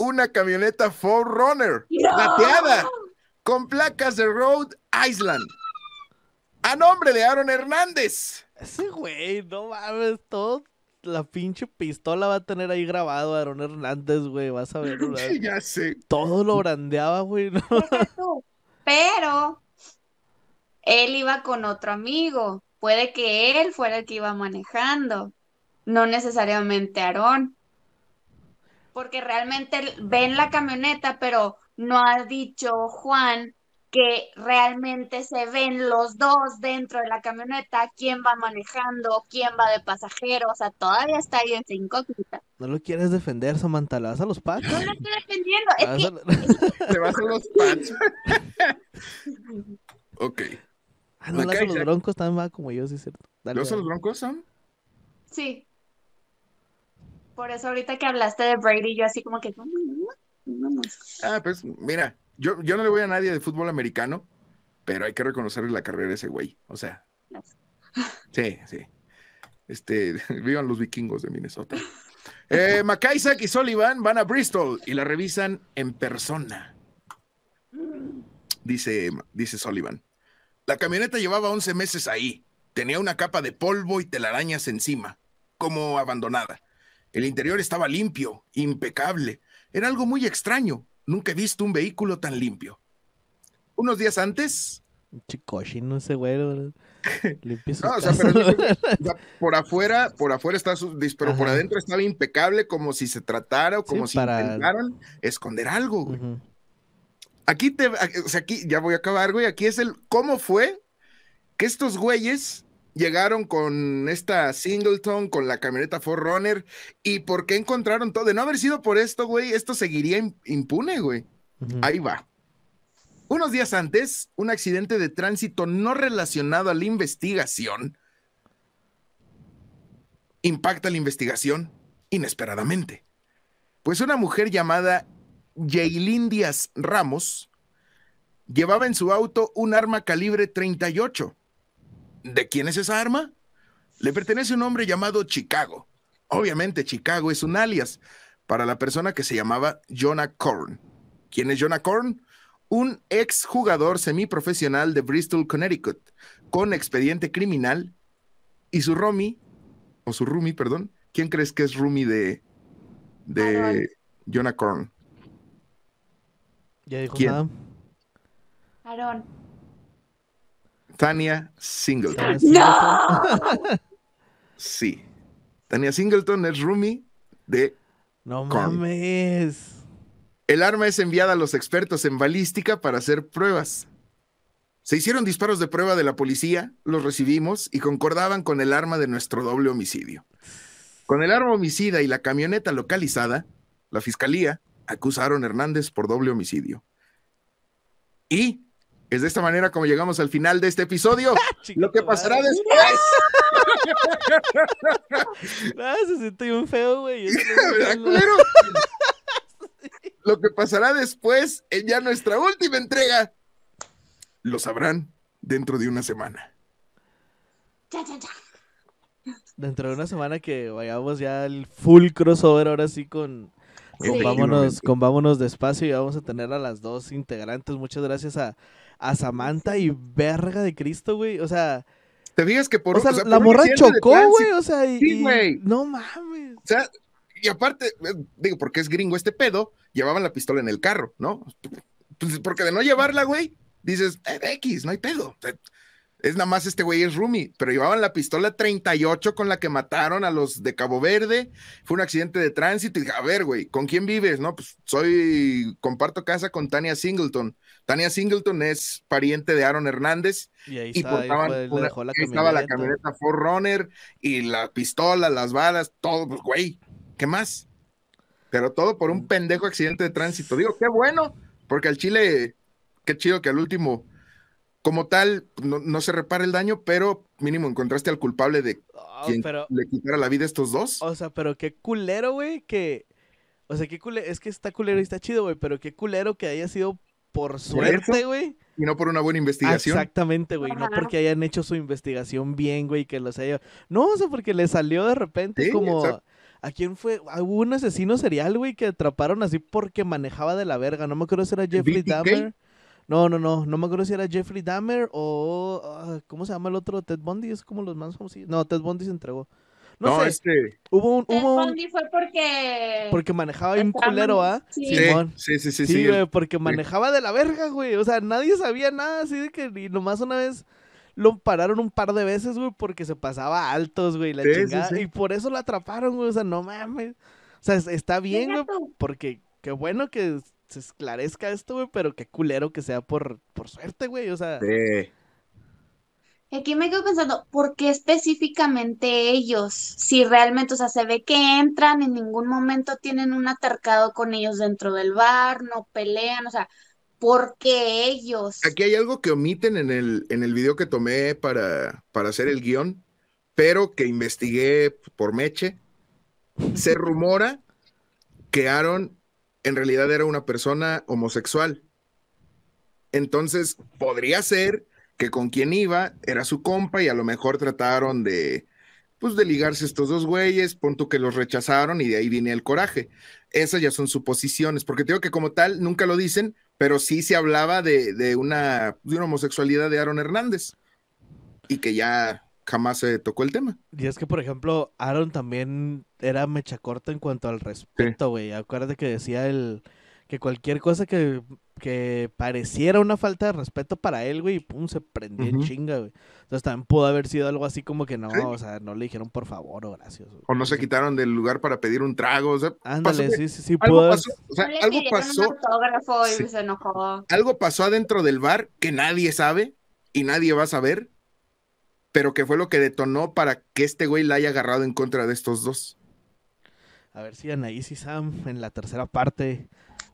una camioneta Ford Runner plateada con placas de Rhode Island a nombre de Aaron Hernández. Ese güey, no mames, todo la pinche pistola va a tener ahí grabado a Aaron Hernández, güey, vas a ver. ya sé. Todo lo brandeaba, güey. Pero él iba con otro amigo. Puede que él fuera el que iba manejando, no necesariamente Aarón. Porque realmente ven la camioneta, pero no ha dicho Juan que realmente se ven los dos dentro de la camioneta, quién va manejando, quién va de pasajero, o sea, todavía está ahí en incógnita. ¿No lo quieres defender, Samantha? ¿La vas a los pachos? No lo estoy defendiendo, es que... Te vas a los pachos. ok. Ah, no, los broncos también va como yo, sí es cierto. ¿Los los broncos son? Sí. Por eso ahorita que hablaste de Brady, yo así como que... Ah, pues mira, yo, yo no le voy a nadie de fútbol americano, pero hay que reconocerle la carrera de ese güey. O sea. Sí, sí. Este, vivan los vikingos de Minnesota. Eh, y Sullivan van a Bristol y la revisan en persona. Dice, dice Sullivan. La camioneta llevaba 11 meses ahí. Tenía una capa de polvo y telarañas encima, como abandonada. El interior estaba limpio, impecable. Era algo muy extraño. Nunca he visto un vehículo tan limpio. Unos días antes. no ese güey. Limpio no, o sea, pero, por afuera, por afuera está, pero por adentro estaba impecable, como si se tratara o como si intentaran esconder algo, güey. Aquí te, o sea, aquí ya voy a acabar, güey. Aquí es el cómo fue que estos güeyes llegaron con esta Singleton, con la camioneta Forerunner, y por qué encontraron todo. De no haber sido por esto, güey, esto seguiría impune, güey. Ahí va. Unos días antes, un accidente de tránsito no relacionado a la investigación impacta la investigación inesperadamente. Pues una mujer llamada Jaylin Díaz Ramos llevaba en su auto un arma calibre 38 ¿De quién es esa arma? Le pertenece a un hombre llamado Chicago. Obviamente Chicago es un alias para la persona que se llamaba Jonah Korn. ¿Quién es Jonah Korn? Un ex jugador semiprofesional de Bristol, Connecticut, con expediente criminal. Y su roomie, o su roomie, perdón. ¿Quién crees que es roomie de, de Aaron. Jonah Korn? Ya dijo ¿Quién? nada. Aarón. Tania Singleton. Sí, ¡No! Sí. Tania Singleton es roomie de... No Korn. mames. El arma es enviada a los expertos en balística para hacer pruebas. Se hicieron disparos de prueba de la policía, los recibimos y concordaban con el arma de nuestro doble homicidio. Con el arma homicida y la camioneta localizada, la fiscalía acusa a Aaron Hernández por doble homicidio. Y es de esta manera como llegamos al final de este episodio. Chica Lo que pasará madre. después. Ah, se siente bien feo, güey. No. Lo que pasará después en ya nuestra última entrega, lo sabrán dentro de una semana. Ya, ya, ya. Dentro de una semana que vayamos ya al full crossover, ahora sí con, con Sí. vámonos, con vámonos despacio y vamos a tener a las dos integrantes. Muchas gracias a, a Samantha y verga de Cristo, güey. O sea, ¿Te fijas que por, o sea o sea, la morra chocó, güey. O sea, y, Sí, y- güey. no mames. O sea, y aparte, eh, digo, porque es gringo este pedo, llevaban la pistola en el carro, ¿no? Pues porque de no llevarla, güey, dices, eh, X, no hay pedo. Es nada más este güey es roomie, pero llevaban la pistola 38 con la que mataron a los de Cabo Verde. Fue un accidente de tránsito y dije, a ver, güey, ¿con quién vives? No, pues soy, comparto casa con Tania Singleton. Tania Singleton es pariente de Aaron Hernández Y ahí y está, ahí portaban fue, una- la ahí estaba la camioneta. Forerunner y la pistola, las balas, todo, pues güey, ¿qué más? Pero todo por Mm. un pendejo accidente de tránsito. Digo, qué bueno, porque al Chile, qué chido que al último, como tal, no, no se repara el daño, pero mínimo encontraste al culpable de Ah, quien pero, le quitara la vida a estos dos. o sea, pero qué culero, güey, que... O sea, qué culero, es que está culero y está chido, güey, pero qué culero que haya sido por suerte, güey. Y no por una buena investigación. Exactamente, güey. No porque hayan hecho su investigación bien, güey, que los haya. No, o sea, porque le salió de repente Sí, como. exacto. ¿A quién fue? Hubo un asesino serial, güey, que atraparon así porque manejaba de la verga. No me acuerdo si era Jeffrey BTK? Dahmer. No, no, no. No me acuerdo si era Jeffrey Dahmer o. ah, ¿Cómo se llama el otro? Ted Bundy. Es como los más famosos. No, Ted Bundy se entregó. No, No, sé. este. Hubo un. Ted Hubo un- Bundy fue porque... Porque manejaba bien culero, ¿ah? sí. Sí, Simón. sí, sí, sí. Sí, sí, güey, porque manejaba de la verga, güey. O sea, nadie sabía nada, así de que y nomás una vez lo pararon un par de veces, güey, porque se pasaba altos, güey, la Sí, chingada. sí. Y por eso lo atraparon, güey. O sea, no mames. O sea, es- está bien, güey, porque qué bueno que se esclarezca esto, güey, pero qué culero que sea por, por suerte, güey. O sea, Sí. Aquí me quedo pensando, ¿por qué específicamente ellos? Si realmente, o sea, se ve que entran, en ningún momento tienen un atercado con ellos dentro del bar, no pelean, o sea, ¿por qué ellos? Aquí hay algo que omiten en el, en el video que tomé para, para hacer el guion, pero que investigué por Meche. Se rumora que Aaron en realidad era una persona homosexual. Entonces, podría ser que con quien iba era su compa y a lo mejor trataron de, pues, de ligarse estos dos güeyes, punto que los rechazaron y de ahí viene el coraje. Esas ya son suposiciones, porque te digo que como tal nunca lo dicen, pero sí se hablaba de, de una, de una homosexualidad de Aaron Hernández y que ya jamás se tocó el tema. y es que, por ejemplo, Aaron también era mecha corta en cuanto al respeto, güey. Acuérdate que decía el que cualquier cosa que, que pareciera una falta de respeto para él, güey, pum, se prendía en chinga, güey. Entonces también pudo haber sido algo así como que no, Sí. o sea, no le dijeron por favor o gracias. güey. O no se quitaron del lugar para pedir un trago. O sea, Ándale, pasó- sí, sí, sí, algo pudo pasó, o sea, No algo pasó, un autógrafo y Sí. se enojó. algo pasó adentro del bar que nadie sabe y nadie va a saber, pero que fue lo que detonó para que este güey la haya agarrado en contra de estos dos. A ver si Anaís y Sam en la tercera parte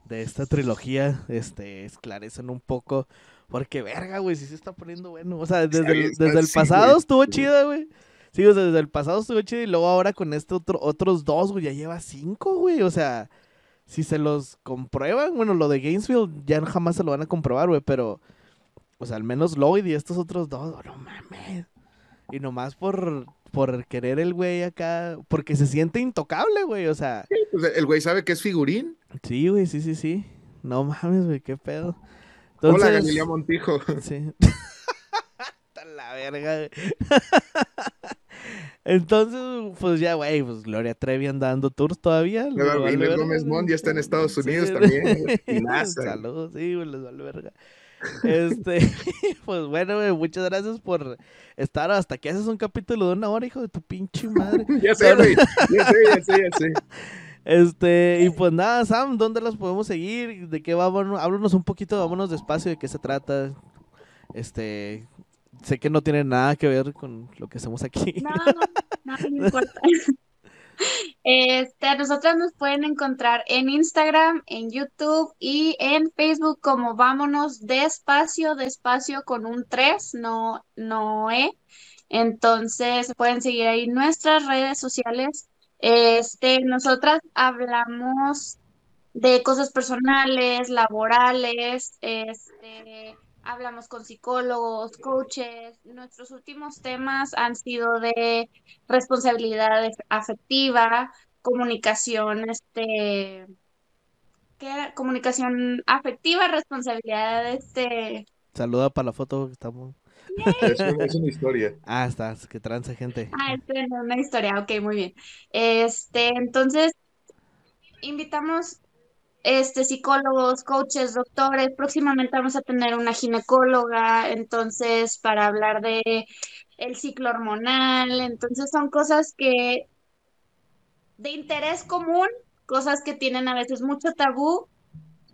de esta trilogía este, esclarecen un poco. Porque, verga, güey, sí se está poniendo bueno. O sea, desde el, desde el pasado estuvo chida, güey. Sí, o sea, desde el pasado estuvo chido y luego ahora con este otro, otros dos, güey, ya lleva cinco, güey. O sea, si se los comprueban, bueno, lo de Gainesville ya jamás se lo van a comprobar, güey, pero, o sea, al menos Lloyd y estos otros dos, oh, no mames. Y nomás por, por querer el güey acá, porque se siente intocable, güey, o sea. Pues el güey sabe que es figurín. Sí, güey, sí, sí, sí. No mames, güey, qué pedo. Hola, Entonces, Galilea Montijo. Sí. Está la verga. güey. Entonces, pues ya, güey, pues Gloria Trevi anda dando tours todavía. verga, Gómez. Mont ya está en Estados Sí, Unidos güey. también. Y. Saludos, sí, güey, les vale verga. Este, pues bueno, muchas gracias por estar hasta que haces un capítulo de una hora, hijo de tu pinche madre. Ya sé, güey. Ya sé, ya sé, ya sé. Este, y pues nada, Sam, ¿dónde las podemos seguir? ¿De qué vámonos? Háblanos un poquito, vámonos despacio, de qué se trata. Este, sé que no tiene nada que ver con lo que hacemos aquí. No, no, no importa. Este, nosotras nos pueden encontrar en Instagram, en YouTube y en Facebook como Vámonos Despacio, despacio con un 3, no, no E. Entonces pueden seguir ahí nuestras redes sociales. Este, nosotras hablamos de cosas personales, laborales, este, hablamos con psicólogos, coaches. Nuestros últimos temas han sido de responsabilidad af- afectiva, comunicación, este, ¿qué era? Comunicación afectiva, responsabilidad, este, Saluda para la foto que estamos. Es una, es una historia. Ah, estás, que tranza gente. ah, no, una historia, ok, muy bien. Este, entonces, invitamos este, psicólogos, coaches, doctores. Próximamente vamos a tener una ginecóloga, entonces, para hablar de el ciclo hormonal. Entonces, son cosas que de interés común, cosas que tienen a veces mucho tabú.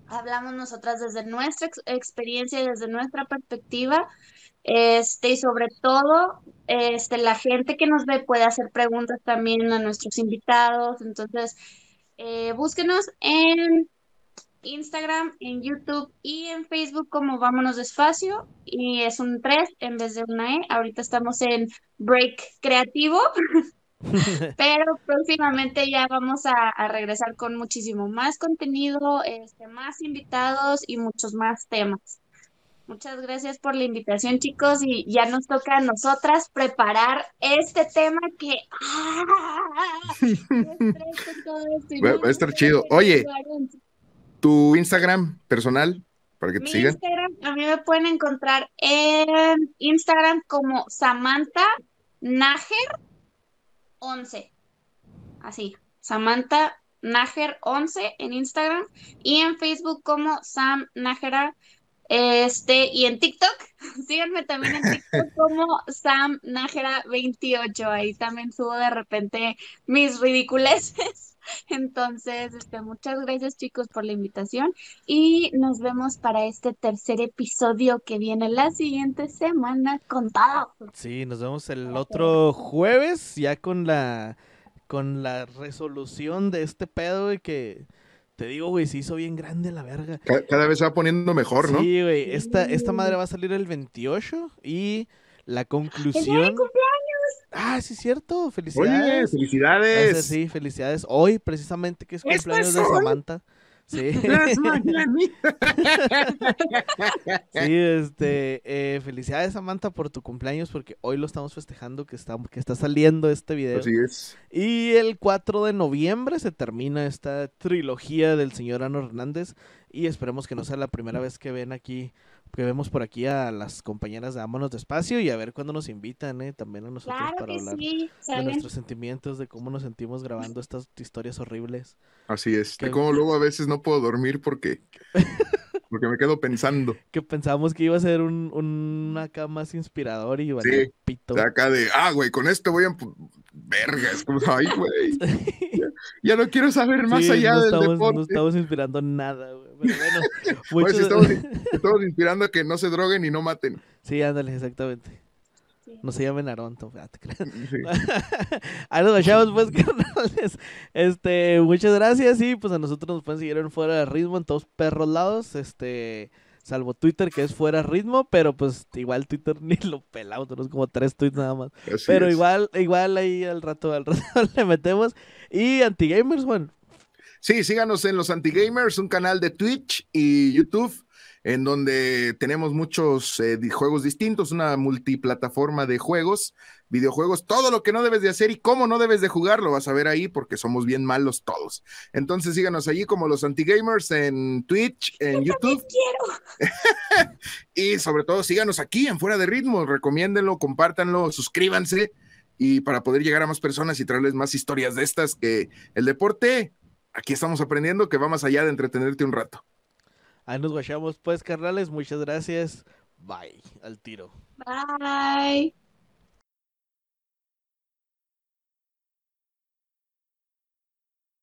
Hablamos nosotras desde nuestra ex- experiencia y desde nuestra perspectiva. Este, y sobre todo, este, la gente que nos ve puede hacer preguntas también a nuestros invitados. Entonces, eh, búsquenos en Instagram, en YouTube y en Facebook como Vámonos Despacio. Y es un 3 en vez de una E. Ahorita estamos en break creativo, pero próximamente ya vamos a, a regresar con muchísimo más contenido, este, más invitados y muchos más temas. Muchas gracias por la invitación, chicos, y ya nos toca a nosotras preparar este tema que... ¡Ah! ¡Qué estrés con todo esto! Va- no, va a estar chido. Oye. Tu Instagram personal, para que te Mi sigan. Instagram, a mí me pueden encontrar en Instagram como Samantha Nager 11. Así, Samantha Nager 11 en Instagram y en Facebook como Sam Nájera. Este, y en TikTok, síganme también en TikTok como Sam Nájera 28. Ahí también subo de repente mis ridiculeces. Entonces, este, muchas gracias chicos por la invitación y nos vemos para este tercer episodio que viene la siguiente semana con todo. Sí, nos vemos el otro jueves ya con la con la resolución de este pedo, güey, que te digo, güey, se hizo bien grande la verga. Ca- Cada vez se va poniendo mejor, ¿no? Sí, güey, esta, esta madre va a salir el 28 y la ¡El día de conclusión... Ah, sí, cierto, Oye, felicidades. Ser, felicidades. sí, felicidades. Hoy, precisamente, que es ¿Esto cumpleaños es de? Samantha. Sí. Sí, este, eh, felicidades Samantha por tu cumpleaños porque hoy lo estamos festejando que está, que está saliendo este video. Así es. Y el 4 de noviembre se termina esta trilogía del señor Ano Hernández y esperemos que no sea la primera vez que ven aquí, que vemos por aquí a las compañeras de Vámonos Despacio y a ver cuándo nos invitan, eh, también a nosotros Claro para que hablar sí, de nuestros sentimientos, de cómo nos sentimos grabando estas historias horribles. Así es. Qué- De cómo luego a veces no puedo dormir porque, porque me quedo pensando. Que pensamos que iba a ser un, un acá más inspirador y valió Sí, pito. De acá de, ah, güey, con esto voy a... Vergas, como, ay, güey. Ya, ya no quiero saber más Sí, allá no del estamos, deporte. no estamos inspirando nada, güey. Pero bueno, Pues, estamos, estamos inspirando a que no se droguen y no maten. Sí, ándale, exactamente. Sí. No se llamen Aronto, ah. Sí. Ahí nos vayamos, pues, carnales. Este, muchas gracias. Y pues a nosotros nos pueden seguir en Fuera de Ritmo en todos perros lados. Este, salvo Twitter, que es Fuera de Ritmo, pero pues igual Twitter ni lo pelamos, tenemos como tres tweets nada más. Así Pero es. igual, igual ahí al rato, al rato le metemos. Y Antigamers, Juan. Sí, síganos en los Antigamers, un canal de Twitch y YouTube. en donde tenemos muchos eh, juegos distintos, una multiplataforma de juegos, videojuegos, todo lo que no debes de hacer y cómo no debes de jugar, lo vas a ver ahí porque somos bien malos todos. Entonces síganos allí como los anti-gamers en Twitch, en YouTube. y sobre todo síganos aquí en Fuera de Ritmo, recomiéndenlo, compártanlo, suscríbanse y para poder llegar a más personas y traerles más historias de estas que el deporte, aquí estamos aprendiendo que va más allá de entretenerte un rato. Ahí nos guachamos pues, carnales. Muchas gracias. Bye. Al tiro. Bye.